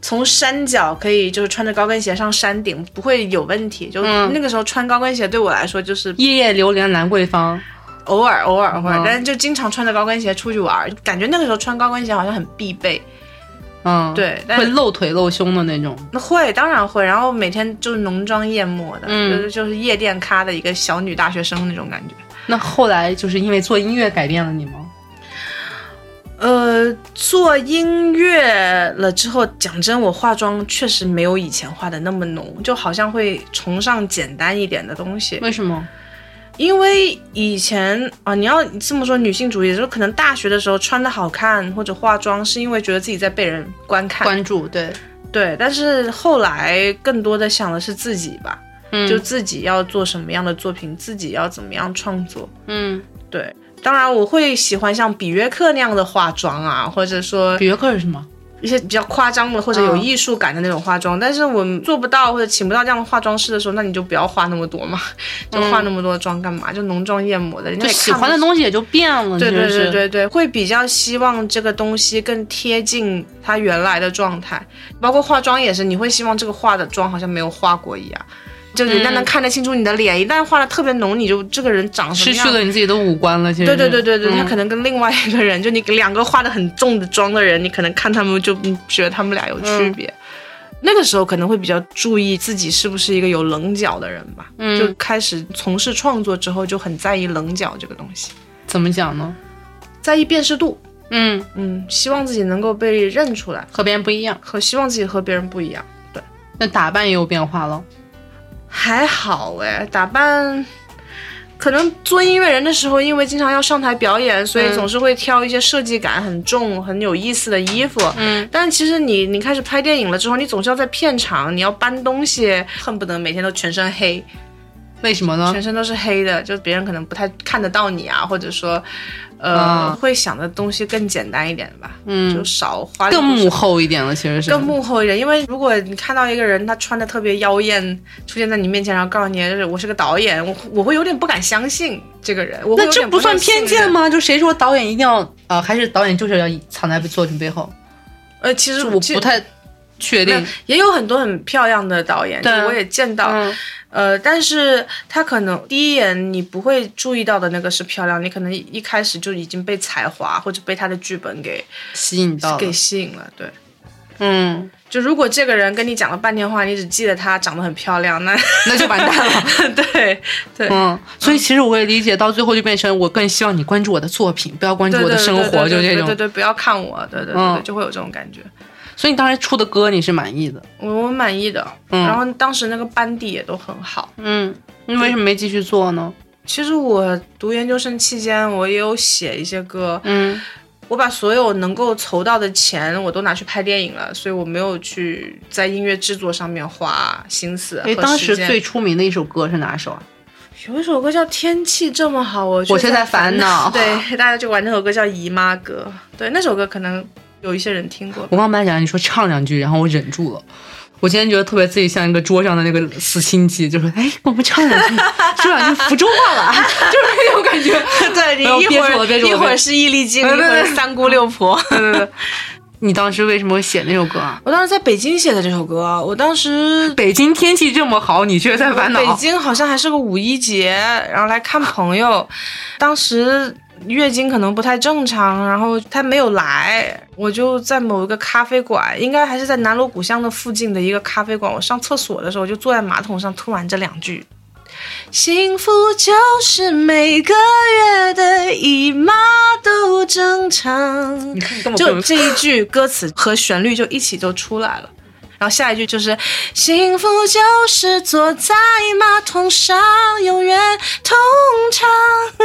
从山脚可以就是穿着高跟鞋上山顶，不会有问题。就那个时候穿高跟鞋对我来说就是夜夜流连兰桂坊。偶尔偶尔偶尔，嗯但是就经常穿着高跟鞋出去玩，感觉那个时候穿高跟鞋好像很必备。嗯，对但会露腿露胸的那种。那会当然会，然后每天就是浓妆艳抹的，嗯就是就是夜店咖的一个小女大学生那种感觉。那后来就是因为做音乐改变了你吗？呃，做音乐了之后，讲真，我化妆确实没有以前化的那么浓，就好像会崇尚简单一点的东西。为什么？因为以前啊，你要这么说，女性主义就是可能大学的时候穿的好看或者化妆，是因为觉得自己在被人观看关注，对对。但是后来更多的想的是自己吧，嗯就自己要做什么样的作品，自己要怎么样创作。嗯，对，当然我会喜欢像比约克那样的化妆啊，或者说比约克是什么？一些比较夸张的或者有嗯。艺术感的那种化妆，但是我们做不到或者请不到这样的化妆师的时候，那你就不要化那么多嘛，就化那么多妆干嘛？就浓妆艳抹的，人家喜欢的东西也就变了，对对对对对，会比较希望这个东西更贴近它原来的状态，包括化妆也是，你会希望这个化的妆好像没有化过一样，就人家能看得清楚你的脸，一旦画的特别浓，你就这个人长什么样失去了你自己的五官了。其实对对是对对对，他嗯可能跟另外一个人，就你两个画的很重的妆的人，你可能看他们就嗯觉得他们俩有区别。那个时候可能会比较注意自己是不是一个有棱角的人吧，嗯就开始从事创作之后就很在意棱角这个东西，怎么讲呢？在意辨识度，嗯，嗯，希望自己能够被认出来，和别人不一样，和希望自己和别人不一样。对，那打扮也有变化了。还好哎，打扮。可能做音乐人的时候，因为经常要上台表演，所以嗯总是会挑一些设计感很重、很有意思的衣服。嗯，但其实你你开始拍电影了之后，你总是要在片场，你要搬东西，恨不得每天都全身黑，为什么呢？全身都是黑的，就别人可能不太看得到你啊，或者说，呃，啊会想的东西更简单一点吧，嗯就少花更幕后一点了，其实是更幕后一点，因为如果你看到一个人他穿的特别妖艳出现在你面前，然后告诉你就是我是个导演，我我会有点不敢相信这个人。我那这不算偏？见吗？就谁说导演一定要呃，还是导演就是要藏在作品背后？呃，其实我不太确定。也有很多很漂亮的导演，对我也见到。嗯呃，但是他可能第一眼你不会注意到的那个是漂亮，你可能一开始就已经被才华或者被他的剧本给吸引到给，吸引了。对，嗯，就如果这个人跟你讲了半天话，你只记得他长得很漂亮，那 那就完蛋了。对对。嗯，所以其实我也理解，到最后就变成我更希望你关注我的作品，不要关注我的生活，就这种。对对对，不要看我，对对对对，嗯就会有这种感觉。所以你当时出的歌你是满意的，我我满意的，嗯然后当时那个班底也都很好。嗯，你为什么没继续做呢？其实我读研究生期间，我也有写一些歌，嗯我把所有能够筹到的钱我都拿去拍电影了，所以我没有去在音乐制作上面花心思和哎，当时最出名的一首歌是哪首啊？有一首歌叫《天气这么好》，我却我却在烦恼 对，大家就玩那首歌叫《姨妈歌》。对，那首歌可能有一些人听过。我刚本来想你说唱两句，然后我忍住了。我今天觉得特别自己像一个桌上的那个死心机，就说：“哎，我们唱两句，说两句福州话吧。”就是那种感觉。对你一会儿一会儿是易立竞，对对对一会儿是三姑六婆。对对对，你当时为什么会写那首歌啊？我当时在北京写的这首歌，我当时北京天气这么好，你却在烦恼。北京好像还是个五一节，然后来看朋友，当时月经可能不太正常，然后她没有来，我就在某一个咖啡馆，应该还是在南锣鼓巷的附近的一个咖啡馆，我上厕所的时候就坐在马桶上，突然这两句。幸福就是每个月的姨妈都正常。就这一句歌词和旋律就一起就出来了。然后下一句就是幸福就是坐在马桶上永远通畅，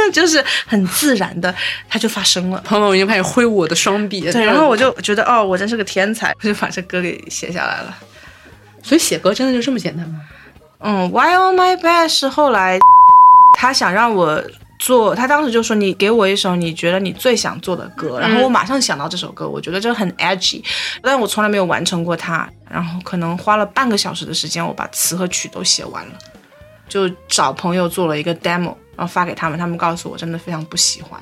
就是很自然的，它就发生了。朋友已经开始挥舞我的双臂。对，然后我就觉得哦，我真是个天才，我就把这歌给写下来了。所以写歌真的就这么简单吗？嗯，Why on my bed 是后来他想让我做，他当时就说你给我一首你觉得你最想做的歌，然后我马上想到这首歌，我觉得这很 edgy，但我从来没有完成过它，然后可能花了半个小时的时间，我把词和曲都写完了，就找朋友做了一个 demo，然后发给他们，他们告诉我真的非常不喜欢。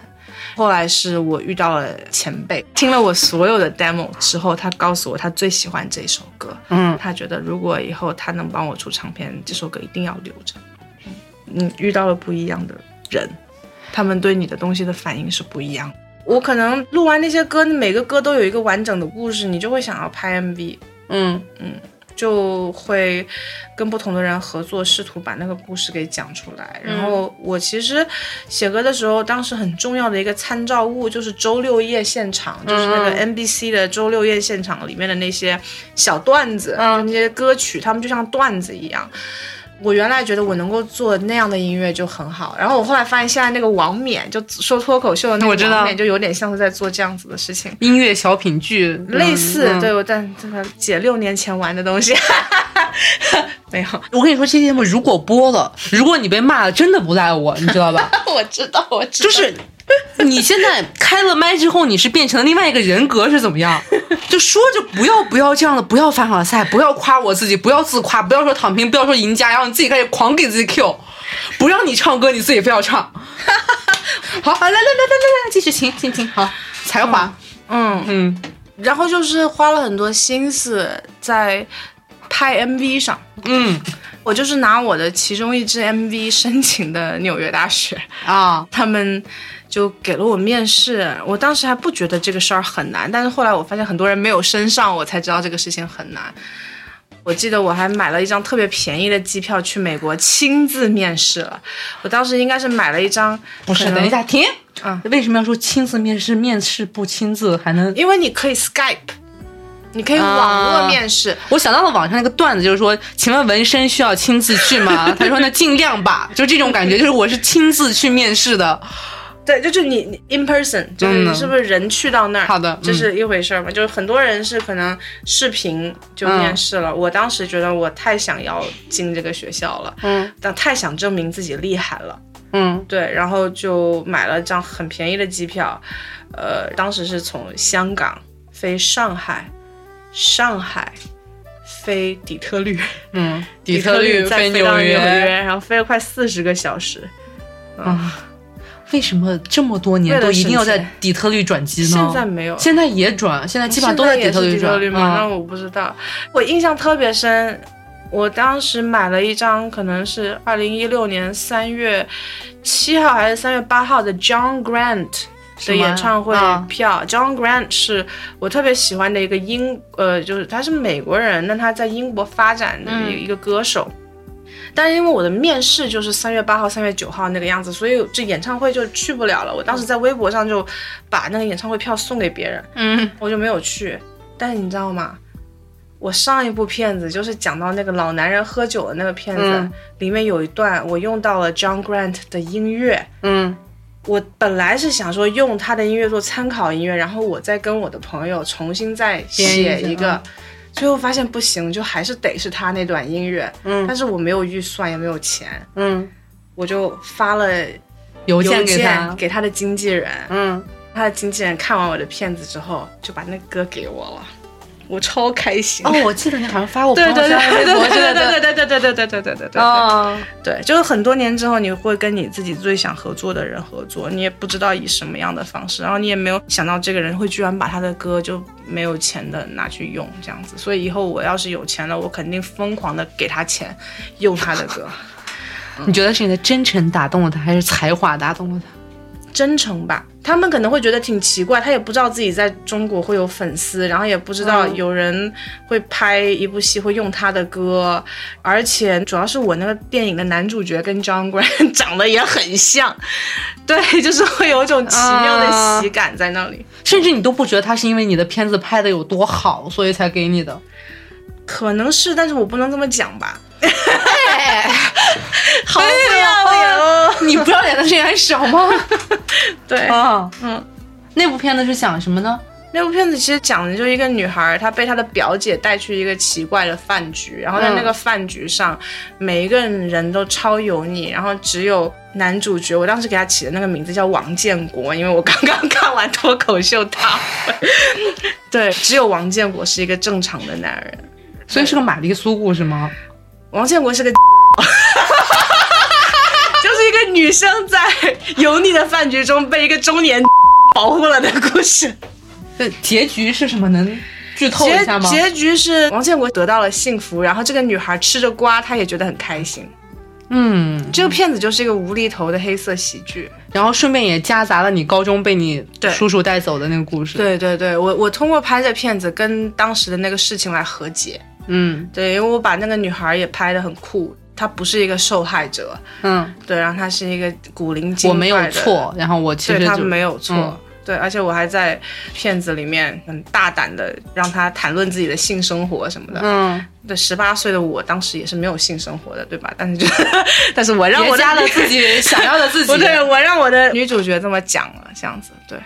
后来是我遇到了前辈，听了我所有的 demo 之后，他告诉我他最喜欢这首歌，嗯，他觉得如果以后他能帮我出唱片，这首歌一定要留着。嗯，遇到了不一样的人，他们对你的东西的反应是不一样的。我可能录完那些歌，每个歌都有一个完整的故事，你就会想要拍 MV。嗯嗯，就会跟不同的人合作，试图把那个故事给讲出来。然后我其实写歌的时候，当时很重要的一个参照物就是周六夜现场，就是那个 NBC 的周六夜现场里面的那些小段子，那些歌曲，他们就像段子一样。我原来觉得我能够做那样的音乐就很好，然后我后来发现现在那个王冕就说脱口秀的那个王冕就有点像是在做这样子的事情，音乐小品剧类似。对，我但这个姐六年前玩的东西 没有。我跟你说，这节目如果播了，如果你被骂了，真的不赖我，你知道吧？我知道，我知道。就是。你现在开了麦之后，你是变成了另外一个人格是怎么样？就说着不要不要这样的，不要凡尔赛，不要夸我自己，不要自夸，不要说躺平，不要说赢家，然后你自己开始狂给自己 Q，不让你唱歌，你自己非要唱。好，来来来来来来，继续，请请请，好，才华，嗯嗯，然后就是花了很多心思在拍 MV 上，嗯，我就是拿我的其中一支 MV 申请的纽约大学。啊，他们。就给了我面试，我当时还不觉得这个事儿很难，但是后来我发现很多人没有升上，我才知道这个事情很难。我记得我还买了一张特别便宜的机票去美国亲自面试了。我当时应该是买了一张，不是，等一下停，嗯，为什么要说亲自面试？面试不亲自还能？因为你可以 Skype，你可以网络面试。我想到了网上那个段子，就是说，请问纹身需要亲自去吗？他说那尽量吧，就这种感觉，就是我是亲自去面试的。对，就是你你 in person，就是你是不是人去到那儿？好的，这是一回事儿嘛。就是很多人是可能视频就面试了。我当时觉得我太想要进这个学校了，嗯，但太想证明自己厉害了，嗯，对，然后就买了张很便宜的机票，呃，当时是从香港飞上海，上海飞底特律，嗯，底特律再飞纽约，然后飞了快四十个小时，嗯。为什么这么多年都一定要在底特律转机呢？现在没有，现在也转，现在基本上都在底特律转吗？那我不知道。我印象特别深，我当时买了一张，可能是二零一六年三月七号还是三月八号的 John Grant 的演唱会票。John Grant 是我特别喜欢的一个英，呃，就是他是美国人，那他在英国发展的一一个歌手。但是因为我的面试就是三月八号、三月九号那个样子，所以这演唱会就去不了了。我当时在微博上就把那个演唱会票送给别人，嗯，我就没有去。但是你知道吗？我上一部片子就是讲到那个老男人喝酒的那个片子，里面有一段我用到了 John Grant 的音乐，嗯，我本来是想说用他的音乐做参考音乐，然后我再跟我的朋友重新再写一个。最后发现不行，就还是得是他那段音乐。嗯，但是我没有预算，也没有钱。嗯，我就发了邮件给他，给他的经纪人。嗯，他的经纪人看完我的片子之后，就把那歌给我了。我超开心哦！我记得你好像发过对对对对对对对对对对对对对对对对对哦，对，就是很多年之后，你会跟你自己最想合作的人合作，你也不知道以什么样的方式，然后你也没有想到这个人会居然把他的歌就没有钱的拿去用这样子，所以以后我要是有钱了，我肯定疯狂的给他钱用他的歌。你觉得是你的真诚打动了他，还是才华打动了他？真诚吧，他们可能会觉得挺奇怪，他也不知道自己在中国会有粉丝，然后也不知道有人会拍一部戏会用他的歌，而且主要是我那个电影的男主角跟 John Grant 长得也很像，对，就是会有一种奇妙的喜感在那里，甚至你都不觉得他是因为你的片子拍的有多好，所以才给你的，可能是，但是我不能这么讲吧。好不要脸哦！你不要脸的事情还少吗？对啊，嗯，那部片子是讲什么呢？那部片子其实讲的就是一个女孩，她被她的表姐带去一个奇怪的饭局，然后在那个饭局上，每一个人都超油腻，然后只有男主角，我当时给他起的那个名字叫王建国，因为我刚刚看完脱口秀大会，对，只有王建国是一个正常的男人，所以是个玛丽苏故事吗？王建国是个。就是一个女生在油腻的饭局中被一个中年保护了的故事。这结局是什么？能剧透一下吗？结局是王建国得到了幸福，然后这个女孩吃着瓜，她也觉得很开心。嗯，这个片子就是一个无厘头的黑色喜剧，然后顺便也夹杂了你高中被你叔叔带走的那个故事。对对对，我我通过拍这片子跟当时的那个事情来和解。嗯对，因为我把那个女孩也拍的很酷，她不是一个受害者，嗯，对，然后他是一个古灵精我没有，错，然后我其实没有错。嗯对，而且我还在片子里面很大胆的让他谈论自己的性生活什么的。嗯，对，十八岁的我当时也是没有性生活的，对吧？但是就，但是我让我加了自己想要的自己。不 对，我让我的女主角这么讲了，这样子，对。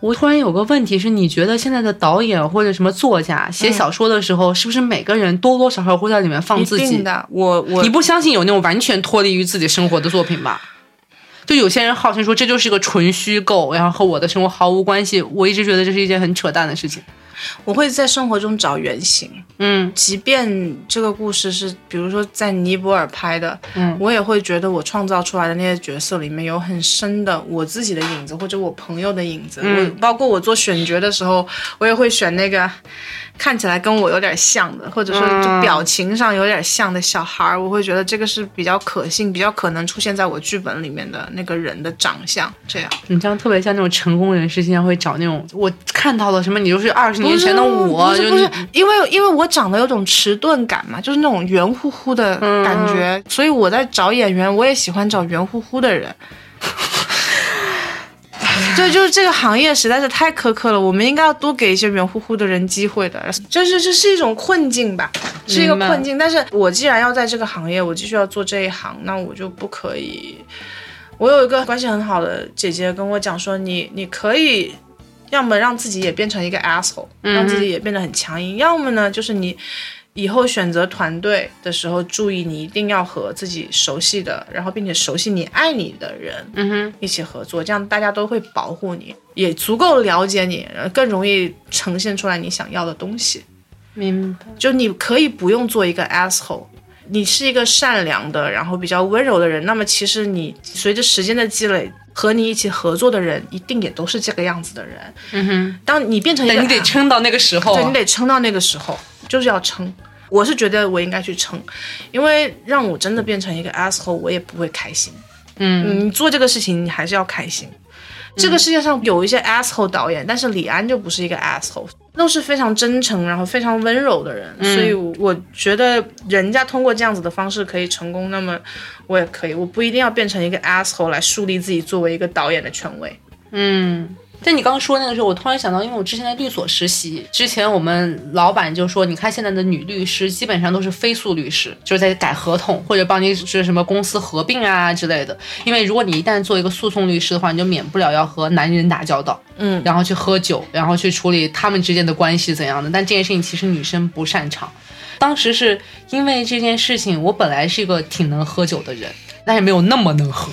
我突然有个问题是，你觉得现在的导演或者什么作家写小说的时候，是不是每个人多多少少会在里面放自己？的，我我你不相信有那种完全脱离于自己生活的作品吧？就有些人号称说这就是一个纯虚构，然后和我的生活毫无关系。我一直觉得这是一件很扯淡的事情。我会在生活中找原型，嗯即便这个故事是比如说在尼泊尔拍的，嗯我也会觉得我创造出来的那些角色里面有很深的我自己的影子，或者我朋友的影子。嗯我包括我做选角的时候，我也会选那个看起来跟我有点像的，或者说就嗯表情上有点像的小孩儿，我会觉得这个是比较可信、比较可能出现在我剧本里面的那个人的长相。这样，你这样特别像那种成功人士，经常会找那种我看到了什么，你就是二十年前的我，不是就不是，因为因为我长得有种迟钝感嘛，就是那种圆乎乎的感觉，所以我在找演员，我也喜欢找圆乎乎的人。对，就是这个行业实在是太苛刻了，我们应该要多给一些圆乎乎的人机会的。就是这是一种困境吧，是一个困境。但是我既然要在这个行业，我继续要做这一行，那我就不可以。我有一个关系很好的姐姐跟我讲说，你你可以要么让自己也变成一个 asshole，让自己也变得很强硬，要么呢就是你以后选择团队的时候，注意你一定要和自己熟悉的，然后并且熟悉你爱你的人，嗯哼，一起合作，这样大家都会保护你，也足够了解你，呃更容易呈现出来你想要的东西。明白。就你可以不用做一个 asshole，你是一个善良的，然后比较温柔的人，那么其实你随着时间的积累，和你一起合作的人一定也都是这个样子的人。嗯哼，当你变成一个，但你得撑到那个时候对你得撑到那个时候，就是要撑。我是觉得我应该去撑，因为让我真的变成一个 asshole，我也不会开心。嗯，你做这个事情，你还是要开心。这个世界上有一些 asshole 导演，但是李安就不是一个 asshole，都是非常真诚，然后非常温柔的人。所以我觉得人家通过这样子的方式可以成功，那么我也可以。我不一定要变成一个 asshole 来树立自己作为一个导演的权威。嗯，在你刚刚说那个时候，我突然想到，因为我之前在律所实习，之前我们老板就说，你看现在的女律师基本上都是非诉律师，就是在改合同或者帮你是什么公司合并啊之类的。因为如果你一旦做一个诉讼律师的话，你就免不了要和男人打交道，嗯，然后去喝酒，然后去处理他们之间的关系怎样的。但这件事情其实女生不擅长。当时是因为这件事情，我本来是一个挺能喝酒的人，但是没有那么能喝。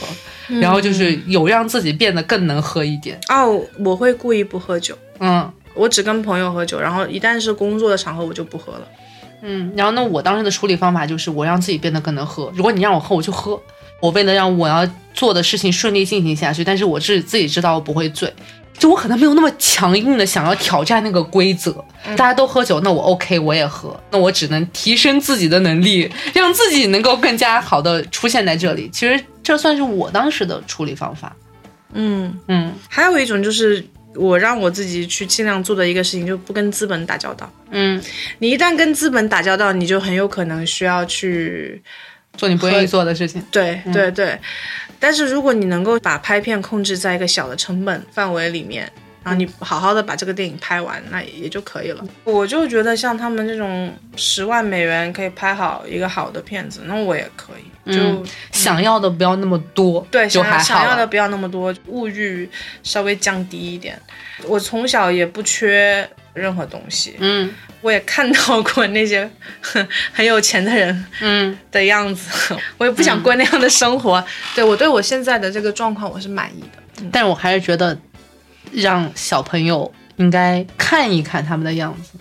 然后就是有让自己变得更能喝一点，哦，我会故意不喝酒，嗯我只跟朋友喝酒，然后一旦是工作的场合，我就不喝了。嗯。然后那，我当时的处理方法就是我让自己变得更能喝。如果你让我喝，我就喝。我为了让我要做的事情顺利进行下去，但是我自自己知道我不会醉。就我可能没有那么强硬的想要挑战那个规则，大家都喝酒，那我 OK 我也喝，那我只能提升自己的能力，让自己能够更加好的出现在这里。其实这算是我当时的处理方法。嗯，嗯还有一种就是我让我自己去尽量做的一个事情，就不跟资本打交道。嗯，你一旦跟资本打交道，你就很有可能需要去，做你不愿意做的事情。对对对。但是如果你能够把拍片控制在一个小的成本范围里面，然后你好好的把这个电影拍完，那也就可以了。我就觉得像他们这种十万美元可以拍好一个好的片子，那我也可以。就、嗯想要的不要那么多，对，就想。想要的不要那么多，物欲稍微降低一点。我从小也不缺任何东西，嗯我也看到过那些很 很有钱的人嗯的样子，我也不想过那样的生活。对我对我现在的这个状况我是满意的。但是我还是觉得，让小朋友应该看一看他们的样子。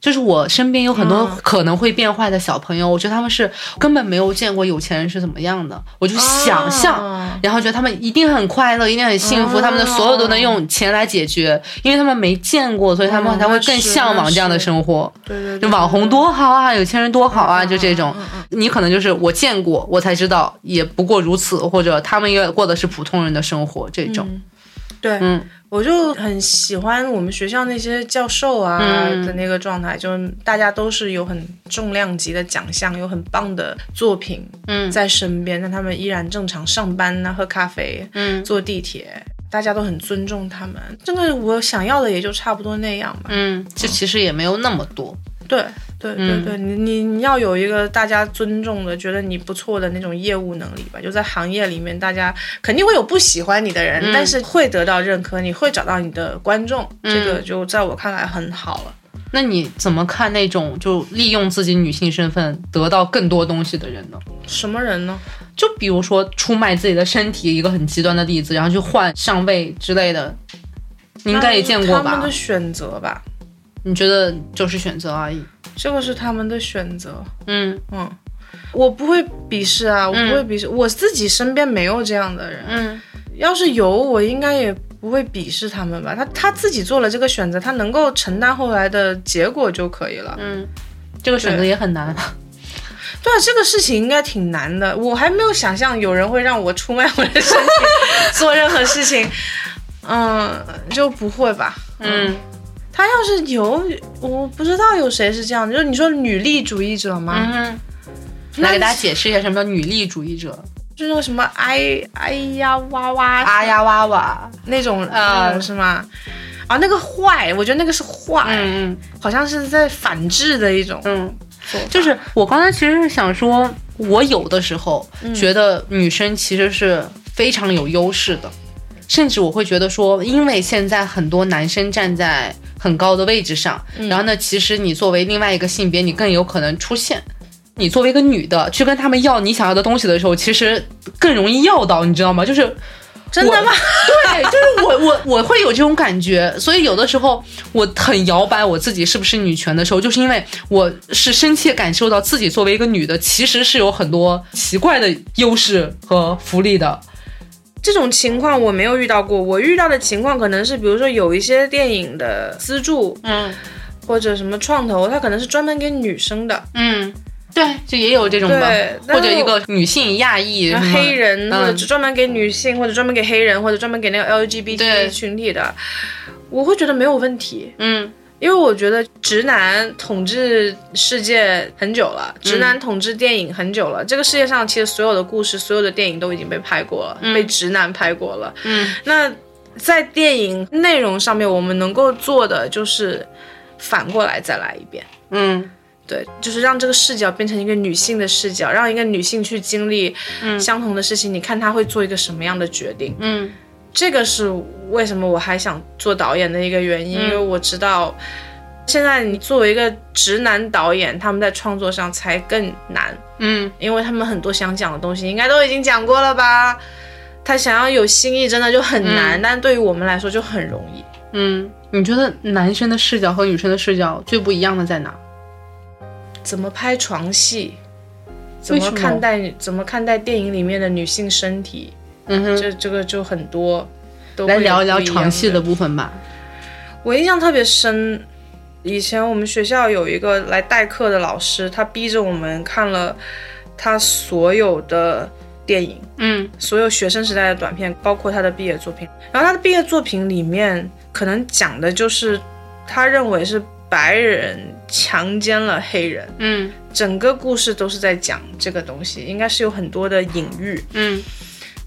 就是我身边有很多嗯。可能会变坏的小朋友，我觉得他们是根本没有见过有钱人是怎么样的，我就想象，啊。然后觉得他们一定很快乐，一定很幸福，哦他们的所有都能用钱来解决，因为他们没见过，所以他们嗯才会更向往这样的生活。对对对，就网红多好啊，有钱人多好啊，嗯就这种。你可能就是我见过，我才知道，也不过如此，或者他们也过的是普通人的生活，这种。嗯对，嗯我就很喜欢我们学校那些教授啊嗯的那个状态，就是大家都是有很重量级的奖项，有很棒的作品嗯在身边，但他们依然正常上班呐、喝咖啡、嗯坐地铁，大家都很尊重他们。这个我想要的也就差不多那样吧。嗯，这其实也没有那么多。对对对嗯对，你你你要有一个大家尊重的，觉得你不错的那种业务能力吧。就在行业里面，大家肯定会有不喜欢你的人，嗯但是会得到认可，你会找到你的观众，这个就在我看来很好了。那你怎么看那种就利用自己女性身份得到更多东西的人呢？什么人呢？就比如说出卖自己的身体，一个很极端的例子，然后去换上位之类的，你应该也见过吧他们的？选择吧，你觉得就是选择而已。这个是他们的选择。嗯嗯，我不会鄙视啊，我不会鄙视，我自己身边没有这样的人。嗯要是有，我应该也不会鄙视他们吧。他他自己做了这个选择，他能够承担后来的结果就可以了。嗯，这个选择也很难。对啊，这个事情应该挺难的。我还没有想象有人会让我出卖我的身体做任何事情。嗯，就不会吧？嗯他要是有，我不知道有谁是这样的。就是你说女力主义者吗？嗯，来给大家解释一下什么叫女力主义者。就那个什么哎哎呀哇哇啊呀哇哇。那种啊那种是吗？啊，那个坏，我觉得那个是坏，嗯嗯好像是在反制的一种嗯就是我刚才其实是想说，我有的时候觉得女生其实是非常有优势的，甚至我会觉得说，因为现在很多男生站在很高的位置上，然后呢，其实你作为另外一个性别，你更有可能出现。你作为一个女的去跟他们要你想要的东西的时候，其实更容易要到，你知道吗？就是真的吗？对，就是我我我会有这种感觉，所以有的时候我很摇摆我自己是不是女权的时候，就是因为我是深切感受到自己作为一个女的，其实是有很多奇怪的优势和福利的。这种情况我没有遇到过，我遇到的情况可能是，比如说有一些电影的资助嗯。或者什么创投，它可能是专门给女生的，嗯，对，就也有这种吧对，或者一个女性亚裔黑人嗯或者专门给女性，或者专门给黑人，或者专门给那个 LGBT 群体的，我会觉得没有问题。嗯因为我觉得直男统治世界很久了，直男统治电影很久了。这个世界上其实所有的故事、所有的电影都已经被拍过了，被直男拍过了。嗯那在电影内容上面，我们能够做的就是反过来再来一遍。嗯对，就是让这个视角变成一个女性的视角，让一个女性去经历相同的事情，你看她会做一个什么样的决定？嗯这个是为什么我还想做导演的一个原因，因为我知道现在你作为一个直男导演，他们在创作上才更难，嗯因为他们很多想讲的东西应该都已经讲过了吧。他想要有新意，真的就很难，但对于我们来说就很容易。嗯，你觉得男生的视角和女生的视角最不一样的在哪？怎么拍床戏？怎么看待怎么看待电影里面的女性身体？嗯哼，这这个就很多，都来聊一聊床戏的的。部分吧。我印象特别深，以前我们学校有一个来代课的老师，他逼着我们看了他所有的电影，嗯所有学生时代的短片，包括他的毕业作品。然后他的毕业作品里面，可能讲的就是他认为是白人强奸了黑人，嗯整个故事都是在讲这个东西，应该是有很多的隐喻。嗯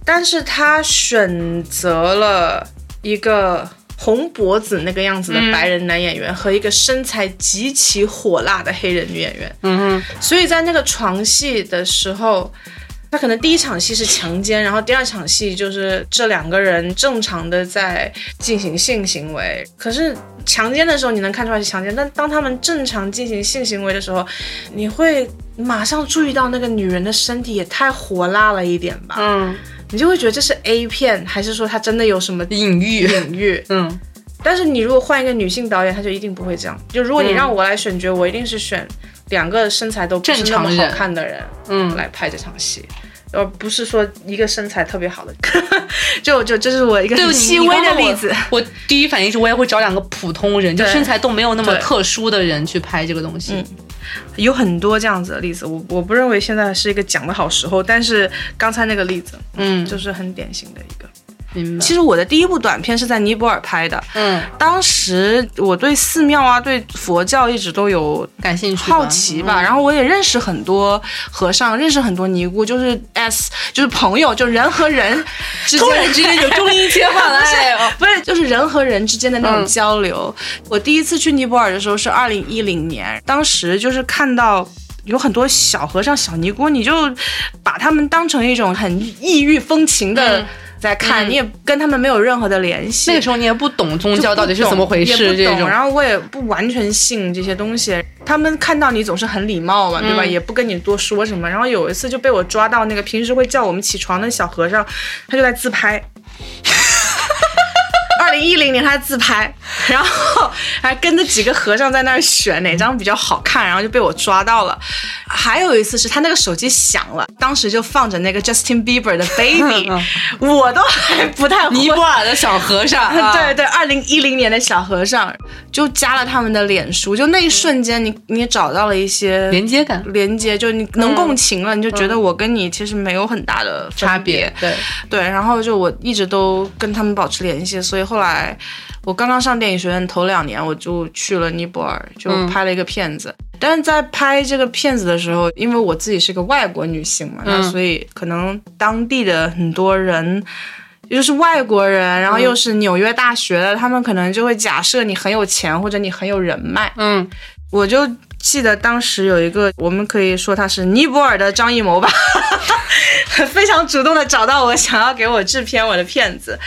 但是他选择了一个红脖子那个样子的白人男演员、和一个身材极其火辣的黑人女演员，嗯哼所以在那个床戏的时候。他可能第一场戏是强奸，然后第二场戏就是这两个人正常的在进行性行为。可是强奸的时候你能看出来是强奸，但当他们正常进行性行为的时候，你会马上注意到那个女人的身体也太火辣了一点吧？嗯，你就会觉得这是 A 片，还是说它真的有什么隐喻。隐喻？嗯但是你如果换一个女性导演，她就一定不会这样。就如果你让我来选角，我一定是选两个身材都不是那么好看的人嗯来拍这场戏。而不是说一个身材特别好的，就就这是我一个很细微的例子。我我第一反应是我也会找两个普通人，就身材都没有那么特殊的人去拍这个东西。有很多这样子的例子，我我不认为现在是一个讲的好时候，但是刚才那个例子嗯，就是很典型的一个。明白。其实我的第一部短片是在尼泊尔拍的，嗯，当时我对寺庙啊、对佛教一直都有感兴趣，好奇吧，嗯然后我也认识很多和尚，认识很多尼姑，就是 S，就是朋友，就人和人 之间突然之间有中英切换了，不是，就是人和人之间的那种嗯交流。我第一次去尼泊尔的时候是二零一零年，当时就是看到。有很多小和尚、小尼姑，你就把他们当成一种很异域风情的嗯在看，嗯你也跟他们没有任何的联系。那个时候你也不懂宗教到底是怎么回事，也不懂这种然后我也不完全信这些东西。他们看到你总是很礼貌嘛，对吧？嗯也不跟你多说什么。然后有一次就被我抓到那个平时会叫我们起床的小和尚，他就在自拍。二零一零年他在自拍，然后还跟着几个和尚在那儿选哪张比较好看，然后就被我抓到了。还有一次是他那个手机响了，当时就放着那个 Justin Bieber 的 Baby，我都还不太会。尼泊尔的小和尚，啊 对对，二零一零年的小和尚就加了他们的脸书，就那一瞬间你，你找到了一些连接感。连接，就你能共情了，你就觉得我跟你其实没有很大的差别，对，对，然后就我一直都跟他们保持联系，所以后来我刚刚上电影学院头两年，我就去了尼泊尔，就嗯拍了一个片子。但是在拍这个片子的时候，因为我自己是个外国女性嘛，那嗯所以可能当地的很多人。又是外国人，然后又是纽约大学的，他们可能就会假设你很有钱或者你很有人脉。嗯，我就记得当时有一个，我们可以说他是尼泊尔的张艺谋吧，非常主动的找到我，想要给我制片我的片子，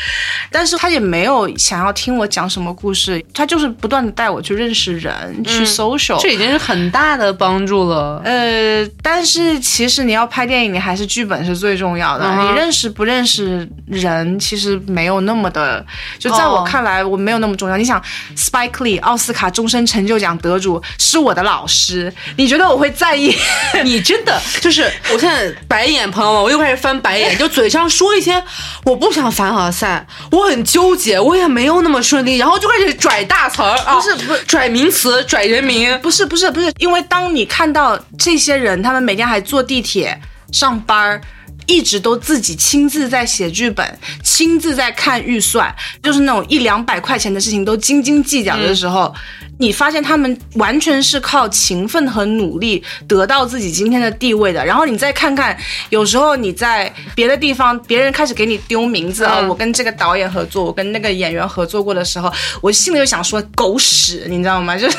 但是他也没有想要听我讲什么故事，他就是不断的带我去认识人，去 social。这已经是很大的帮助了。呃，但是其实你要拍电影，你还是剧本是最重要的。嗯你认识不认识人，其实没有那么的，就在我哦看来，我没有那么重要。你想，Spike Lee 奥斯卡终身成就奖得主是我的老师，你觉得我会在意？你真的就是，我现在白眼，朋友们，我又开始翻白眼，就嘴上说一些我不想凡尔赛，我很纠结，我也没有那么顺利，然后就开始拽大词儿啊，不是不是拽名词，拽人名，不是不是不是，因为当你看到这些人，他们每天还坐地铁上班儿。一直都自己亲自在写剧本，亲自在看预算，就是那种一两百块钱的事情都斤斤计较的时候，你发现他们完全是靠勤奋和努力得到自己今天的地位的。然后你再看看，有时候你在别的地方，别人开始给你丢名字啊、嗯我跟这个导演合作，我跟那个演员合作过的时候，我心里就想说狗屎，你知道吗？就是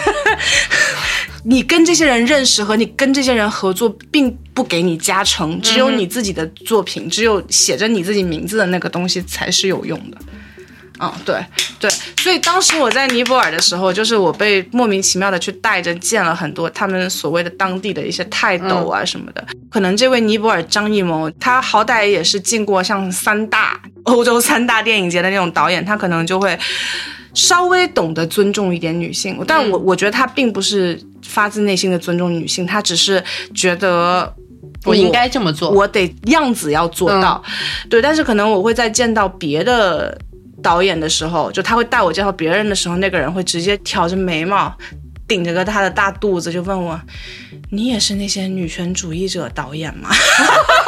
你跟这些人认识和你跟这些人合作，并不给你加成，只有你自己的作品，只有写着你自己名字的那个东西才是有用的。嗯，对对，所以当时我在尼泊尔的时候，就是我被莫名其妙的去带着见了很多他们所谓的当地的一些泰斗啊什么的。可能这位尼泊尔张艺谋，他好歹也是进过像三大欧洲三大电影节的那种导演，他可能就会稍微懂得尊重一点女性。但我我觉得他并不是发自内心的尊重女性，他只是觉得我应该这么做。我得样子要做到，对。但是可能我会在见到别的导演的时候，就他会带我介绍别人的时候，那个人会直接挑着眉毛，顶着个他的大肚子，就问我：“你也是那些女权主义者导演吗？”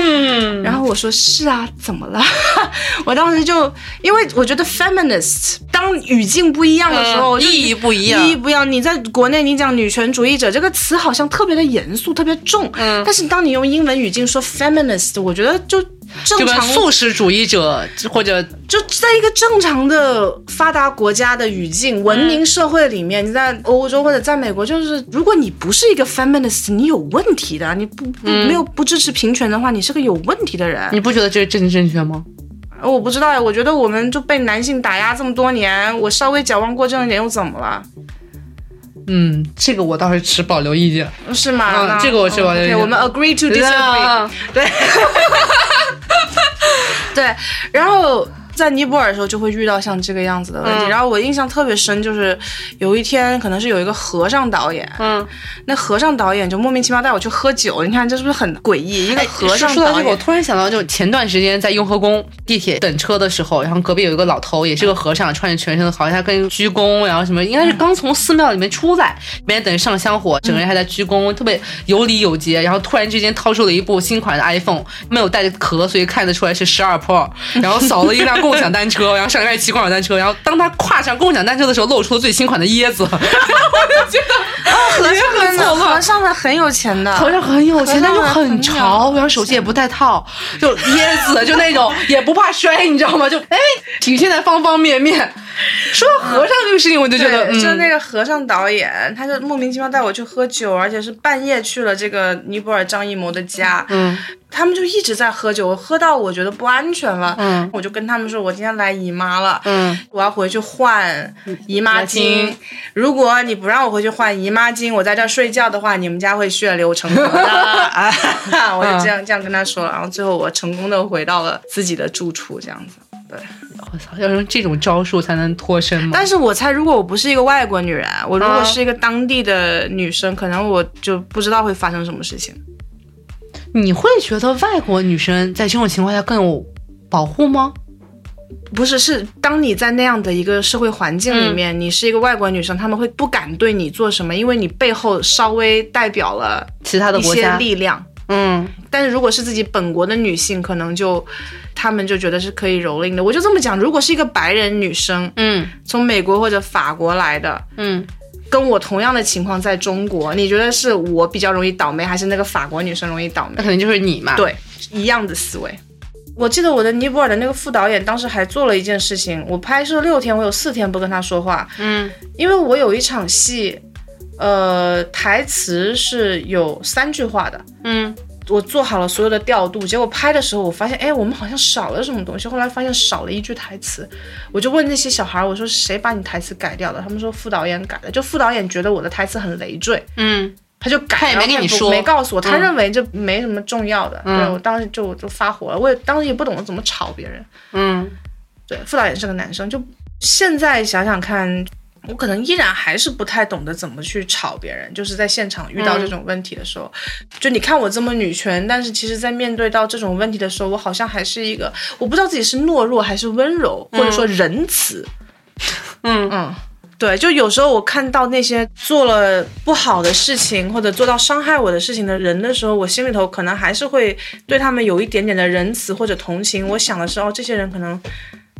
嗯，然后我说是啊，怎么了？我当时就因为我觉得 feminist 当语境不一样的时候，意义不一样意义不一样。你在国内你讲女权主义者这个词好像特别的严肃，特别重，嗯但是当你用英文语境说 feminist，我觉得就正常素食主义者或者就在一个正常的发达国家的语境、文明社会里面，你在欧洲或者在美国，就是如果你不是一个 feminist，你有问题的，你不不、没有不支持平权的话，你是个有问题的人。你不觉得这是政治正确吗？我不知道呀，我觉得我们就被男性打压这么多年，我稍微矫枉过正一点又怎么了？嗯，这个我倒是持保留意见。是吗？嗯这个我知道 OK，这个我们 agree to disagree。啊对，对，然后在尼泊尔的时候就会遇到像这个样子的问题。嗯然后我印象特别深，就是有一天可能是有一个和尚导演，嗯，那和尚导演就莫名其妙带我去喝酒，你看这是不是很诡异？一个和尚哎说到这个，我。突然想到，就前段时间在雍和宫地铁等车的时候，然后隔壁有一个老头，也是个和尚，穿着全身的，好像他跟鞠躬，然后什么，应该是刚从寺庙里面出来，没人等着上香火，整个人还在鞠躬，特别有礼有节，然后突然之间掏出了一部新款的 iPhone，没有带壳，所以看得出来是十二 Pro，然后扫了一辆共享单车，然后上面骑共享单车，然后当他跨上共享单车的时候，露出了最新款的椰子，然后 我就觉得和也很尚错乱和尚们很有钱的，好像很有钱，但就很很潮，然后手机也不带套，就椰子，就那种也不怕摔，你知道吗？就哎，体现在方方面面。说到和尚这个事情，我就觉得，对，就那个和尚导演，他就莫名其妙带我去喝酒，而且是半夜去了这个尼泊尔张艺谋的家。嗯，他们就一直在喝酒，喝到我觉得不安全了。嗯，我就跟他们说，我今天来姨妈了。嗯，我要回去换姨妈巾巾。如果你不让我回去换姨妈巾，我在这儿睡觉的话，你们家会血流成河的啊！我就这样这样跟他说了，然后最后我成功的回到了自己的住处，这样子。对，我操，要用这种招数才能脱身吗？但是我猜，如果我不是一个外国女人，我如果啊是一个当地的女生，可能我就不知道会发生什么事情。你会觉得外国女生在这种情况下更有保护吗？不是，是当你在那样的一个社会环境里面，你是一个外国女生，他们会不敢对你做什么，因为你背后稍微代表了其他的一些国家，力量。嗯，但是如果是自己本国的女性，可能就他们就觉得是可以蹂躏的。我就这么讲，如果是一个白人女生嗯从美国或者法国来的，嗯，跟我同样的情况在中国，你觉得是我比较容易倒霉，还是那个法国女生容易倒霉那？肯定就是你嘛。，对，一样的思维。我记得我的尼泊尔的那个副导演当时还做了一件事情，我拍摄六天，我有四天不跟他说话，嗯因为我有一场戏，呃，台词是有三句话的，嗯。我做好了所有的调度，结果拍的时候我发现，哎，我们好像少了什么东西。后来发现少了一句台词，我就问那些小孩，我说谁把你台词改掉的？他们说副导演改的，就副导演觉得我的台词很累赘，嗯，他就改，他也没跟你说。没告诉我，他嗯认为这没什么重要的。嗯。对我当时就就发火了，我也当时也不懂得怎么吵别人。嗯。对，副导演是个男生，就现在想想看，我可能依然还是不太懂得怎么去吵别人，就是在现场遇到这种问题的时候，就你看我这么女权，但是其实在面对到这种问题的时候，我好像还是一个，我不知道自己是懦弱还是温柔，或者说仁慈。嗯嗯。对，就有时候我看到那些做了不好的事情或者做到伤害我的事情的人的时候，我心里头可能还是会对他们有一点点的仁慈或者同情。我想的是，哦，这些人可能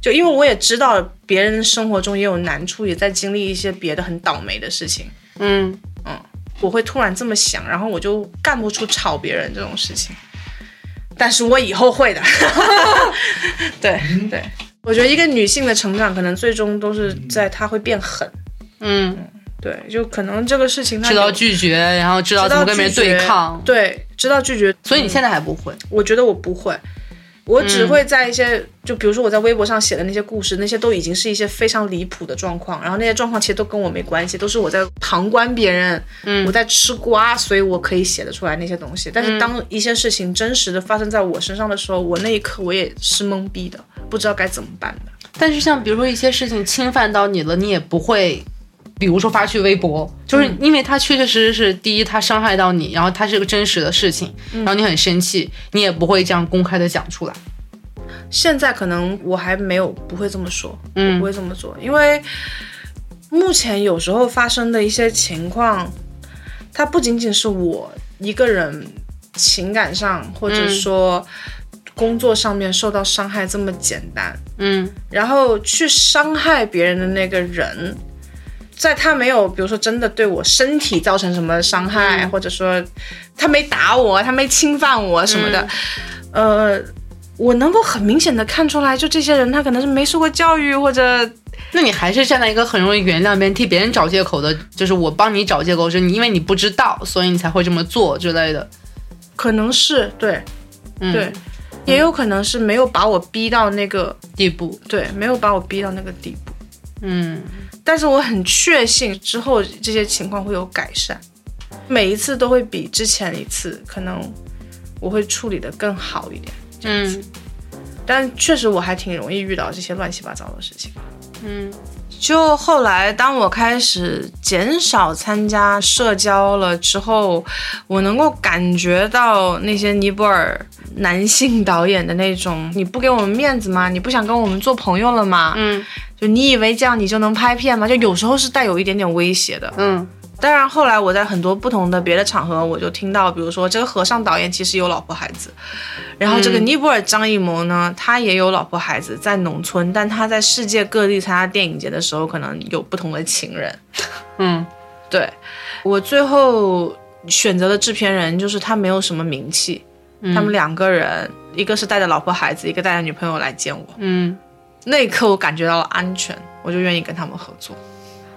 就因为我也知道别人生活中也有难处，也在经历一些别的很倒霉的事情，嗯嗯，我会突然这么想，然后我就干不出吵别人这种事情。但是我以后会的，对对，我觉得一个女性的成长，可能最终都是在她会变狠。嗯，对，就可能这个事情她知道拒绝，然后知道知道怎么跟别人对抗。对，知道拒绝。所以你现在还不会。我觉得我不会，我只会在一些，就比如说我在微博上写的那些故事，那些都已经是一些非常离谱的状况，然后那些状况其实都跟我没关系，都是我在旁观别人，嗯我在吃瓜，所以我可以写得出来那些东西。但是当一些事情真实的发生在我身上的时候，我那一刻我也是懵逼的，不知道该怎么办的。但是像比如说一些事情侵犯到你了，你也不会，比如说发去微博，就是因为他确确实实是第一，他伤害到你，然后它是个真实的事情，然后你很生气，你也不会这样公开的讲出来。现在可能我还没有不会这么说，嗯我不会这么做，因为目前有时候发生的一些情况，它不仅仅是我一个人情感上或者说工作上面受到伤害这么简单，嗯然后去伤害别人的那个人。在他没有，比如说真的对我身体造成什么伤害，或者说他没打我，他没侵犯我什么的，呃，我能够很明显的看出来，就这些人他可能是没受过教育，或者那你还是站在一个很容易原谅别人、替别人找借口的，就是我帮你找借口，是你因为你不知道，所以你才会这么做之类的。可能是对嗯、对，也有可能是没有把我逼到那个地步，对，没有把我逼到那个地步。嗯但是我很确信之后这些情况会有改善，每一次都会比之前一次可能我会处理的更好一点。嗯，但确实我还挺容易遇到这些乱七八糟的事情。嗯就后来，当我开始减少参加社交了之后，我能够感觉到那些尼泊尔男性导演的那种，你不给我们面子吗？你不想跟我们做朋友了吗？嗯就你以为这样你就能拍片吗？就有时候是带有一点点威胁的。嗯当然，后来我在很多不同的别的场合，我就听到，比如说这个和尚导演其实有老婆孩子，然后这个尼泊尔张艺谋呢，他也有老婆孩子，在农村，但他在世界各地参加电影节的时候，可能有不同的情人。嗯对我最后选择的制片人，就是他没有什么名气，他们两个人，一个是带着老婆孩子，一个带着女朋友来见我。嗯，那一刻我感觉到了安全，我就愿意跟他们合作。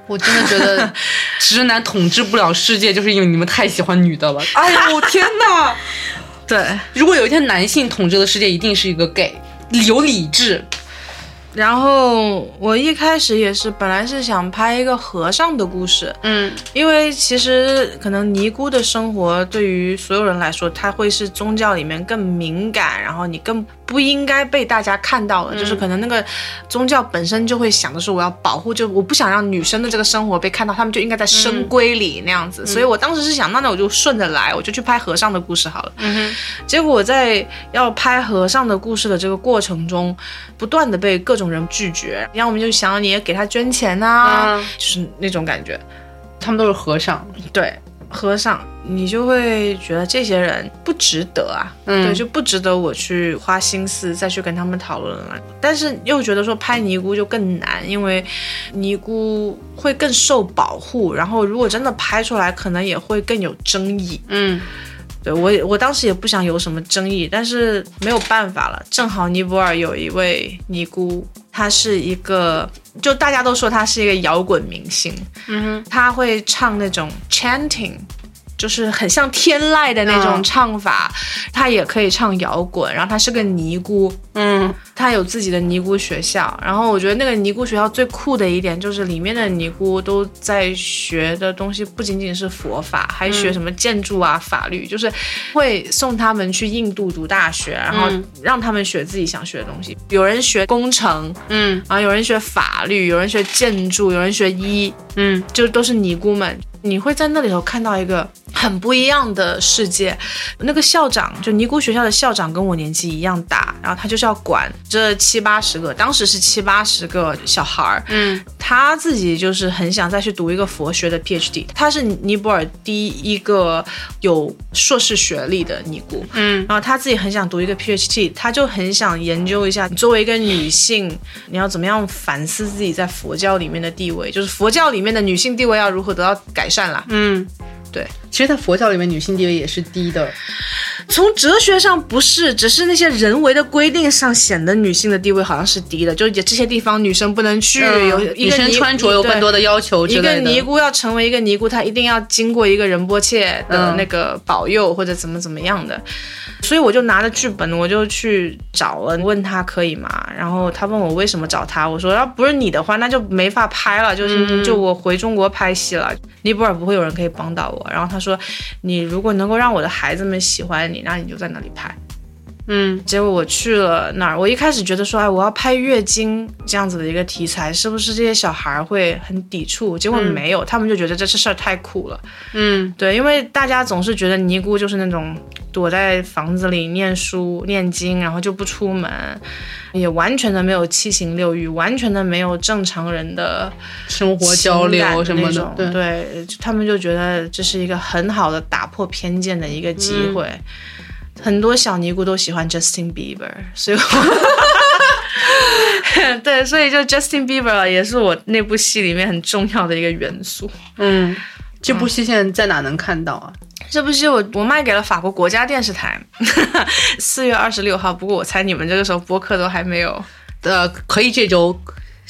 我真的觉得 直男统治不了世界，就是因为你们太喜欢女的了。哎呦天哪！对，如果有一天男性统治的世界，一定是一个 gay，有理智。然后我一开始也是，本来是想拍一个和尚的故事，嗯。因为其实可能尼姑的生活对于所有人来说，它会是宗教里面更敏感，然后你更不应该被大家看到的，就是可能那个宗教本身就会想的是我要保护，就我不想让女生的这个生活被看到，他们就应该在深闺里那样子。所以我当时是想，那那我就顺着来，我就去拍和尚的故事好了。结果我在要拍和尚的故事的这个过程中，不断的被各种人拒绝，然后我们就想要你也给他捐钱呐、啊，就是那种感觉。他们都是和尚。对，和尚，你就会觉得这些人不值得啊，嗯对，就不值得我去花心思再去跟他们讨论了。但是又觉得说拍尼姑就更难，因为尼姑会更受保护，然后如果真的拍出来，可能也会更有争议。嗯对我也，我当时也不想有什么争议，但是没有办法了。正好尼泊尔有一位尼姑，她是一个，就大家都说她是一个摇滚明星，嗯哼她会唱那种 chanting。就是很像天籁的那种嗯唱法，他也可以唱摇滚，然后他是个尼姑，嗯他有自己的尼姑学校。然后我觉得那个尼姑学校最酷的一点就是里面的尼姑都在学的东西不仅仅是佛法，还学什么建筑啊、法律，就是会送他们去印度读大学，然后嗯让他们学自己想学的东西。有人学工程，嗯然后有人学法律，有人学建筑，有人学医，嗯就都是尼姑们。你会在那里头看到一个很不一样的世界。那个校长，就尼姑学校的校长，跟我年纪一样大，然后他就是要管这七八十个，当时是七八十个小孩儿。嗯他自己就是很想再去读一个佛学的 PhD，他是尼泊尔第一个有硕士学历的尼姑。嗯然后他自己很想读一个 PhD，他就很想研究一下，作为一个女性，你要怎么样反思自己在佛教里面的地位，就是佛教里面的女性地位要如何得到改善啦。嗯，对。其实，在佛教里面，女性地位也是低的。从哲学上不是，只是那些人为的规定上显得女性的地位好像是低的，就这些地方女生不能去，有一女生穿着有更多的要求之一个。尼姑要成为一个尼姑，她一定要经过一个仁波切的嗯那个保佑或者怎么怎么样的，所以我就拿着剧本，我就去找了，问他可以吗？然后他问我为什么找他，我说要不是你的话，那就没法拍了，就是、嗯就我回中国拍戏了，尼泊尔不会有人可以帮到我。然后他说，你如果能够让我的孩子们喜欢你，那你就在那里拍。嗯结果我去了那儿，我一开始觉得说，哎，我要拍月经这样子的一个题材，是不是这些小孩儿会很抵触？结果没有，他们就觉得这事儿太酷了。嗯对，因为大家总是觉得尼姑就是那种躲在房子里念书念经，然后就不出门，也完全的没有七情六欲，完全的没有正常人的生活交流什么的，对，他们就觉得这是一个很好的打破偏见的一个机会。很多小尼姑都喜欢 Justin Bieber，所以我 对，所以就 Justin Bieber 也是我那部戏里面很重要的一个元素。嗯。这部戏现在在哪能看到啊？这部戏我我卖给了法国国家电视台，四月二十六号。不过我猜你们这个时候播客都还没有。呃，可以这周，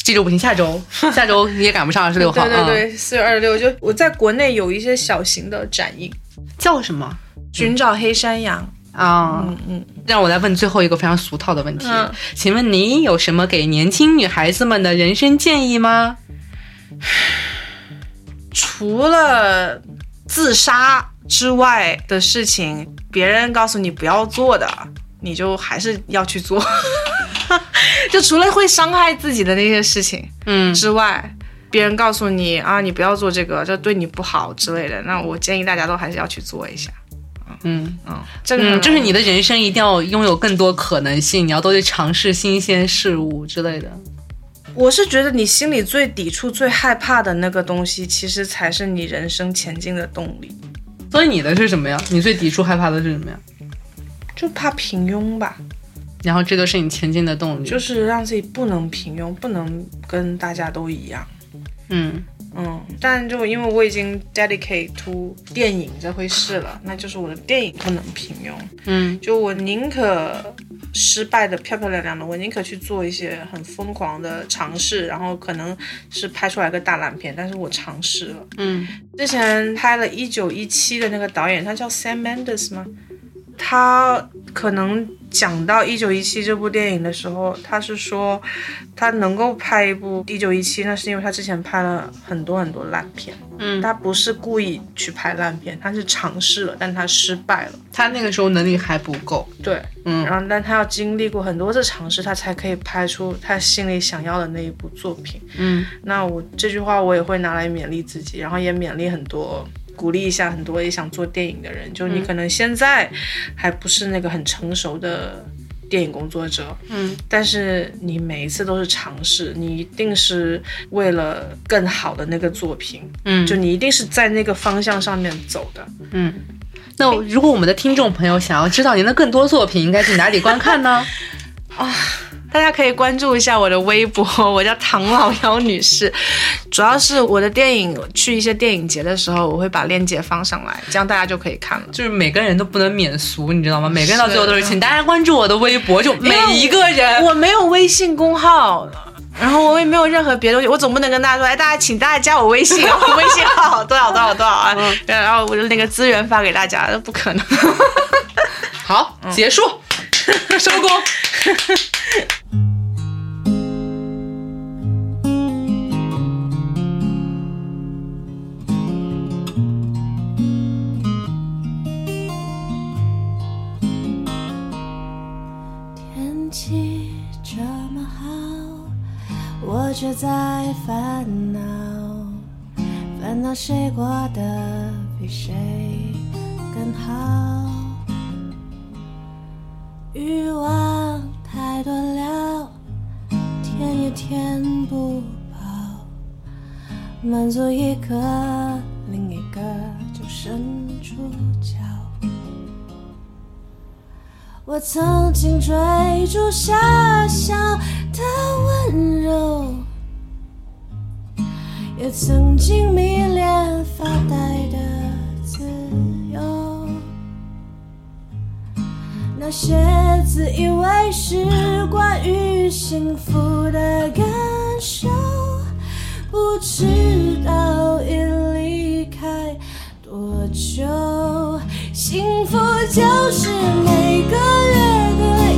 这周不行，下周，下周你也赶不上二十六号。对对对，四月二十六就我在国内有一些小型的展映，嗯，叫什么寻找黑山羊。啊？嗯嗯，让我来问最后一个非常俗套的问题，嗯请问您有什么给年轻女孩子们的人生建议吗？除了自杀之外的事情，别人告诉你不要做的，你就还是要去做。就除了会伤害自己的那些事情，嗯之外，别人告诉你啊，你不要做这个，这对你不好之类的，那我建议大家都还是要去做一下。嗯嗯，这个嗯，就是你的人生一定要拥有更多可能性，你要多去尝试新鲜事物之类的。我是觉得你心里最抵触、最害怕的那个东西，其实才是你人生前进的动力。所以你的是什么呀？你最抵触、害怕的是什么呀？就怕平庸吧，然后这个是你前进的动力。就是让自己不能平庸，不能跟大家都一样。嗯嗯，但就因为我已经 dedicate to 电影这回事了，那就是我的电影不能平庸。嗯就我宁可失败的漂漂亮亮的，我宁可去做一些很疯狂的尝试，然后可能是拍出来个大烂片，但是我尝试了。嗯之前拍了一九一七的那个导演，他叫 Sam Mendes 吗？他可能讲到一九一七这部电影的时候，他是说他能够拍一部一九一七，那是因为他之前拍了很多很多烂片。嗯，他不是故意去拍烂片，他是尝试了，但他失败了。他那个时候能力还不够。对，嗯然后但他要经历过很多次尝试，他才可以拍出他心里想要的那一部作品。嗯那我这句话我也会拿来勉励自己，然后也勉励很多，鼓励一下很多也想做电影的人。就你可能现在还不是那个很成熟的电影工作者，嗯但是你每一次都是尝试，你一定是为了更好的那个作品，嗯，就你一定是在那个方向上面走的。嗯。那如果我们的听众朋友想要知道您的更多作品，应该去哪里观看呢？大家可以关注一下我的微博，我叫唐老妖女士。主要是我的电影去一些电影节的时候，我会把链接放上来，这样大家就可以看了。就是每个人都不能免俗，你知道吗？每个人到最后都是是请大家关注我的微博，就每一个人。我没有微信公号，然后我也没有任何别的东西，我总不能跟大家说，哎，大家请大家加我微信，我微信号多少多少多少啊，然后我的那个资源发给大家，那不可能。好，结束，收工。天气这么好，我却在烦恼，烦恼谁过得比谁更好。欲望太多了，填也填不饱，满足一个，另一个就伸出脚。我曾经追逐傻笑的温柔，也曾经迷恋发呆的那些自以为是关于幸福的感受，不知道已离开多久。幸福就是每个月的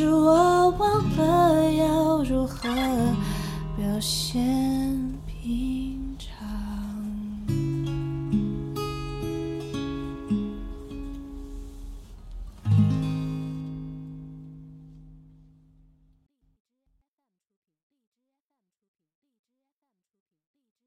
是我忘了要如何表现。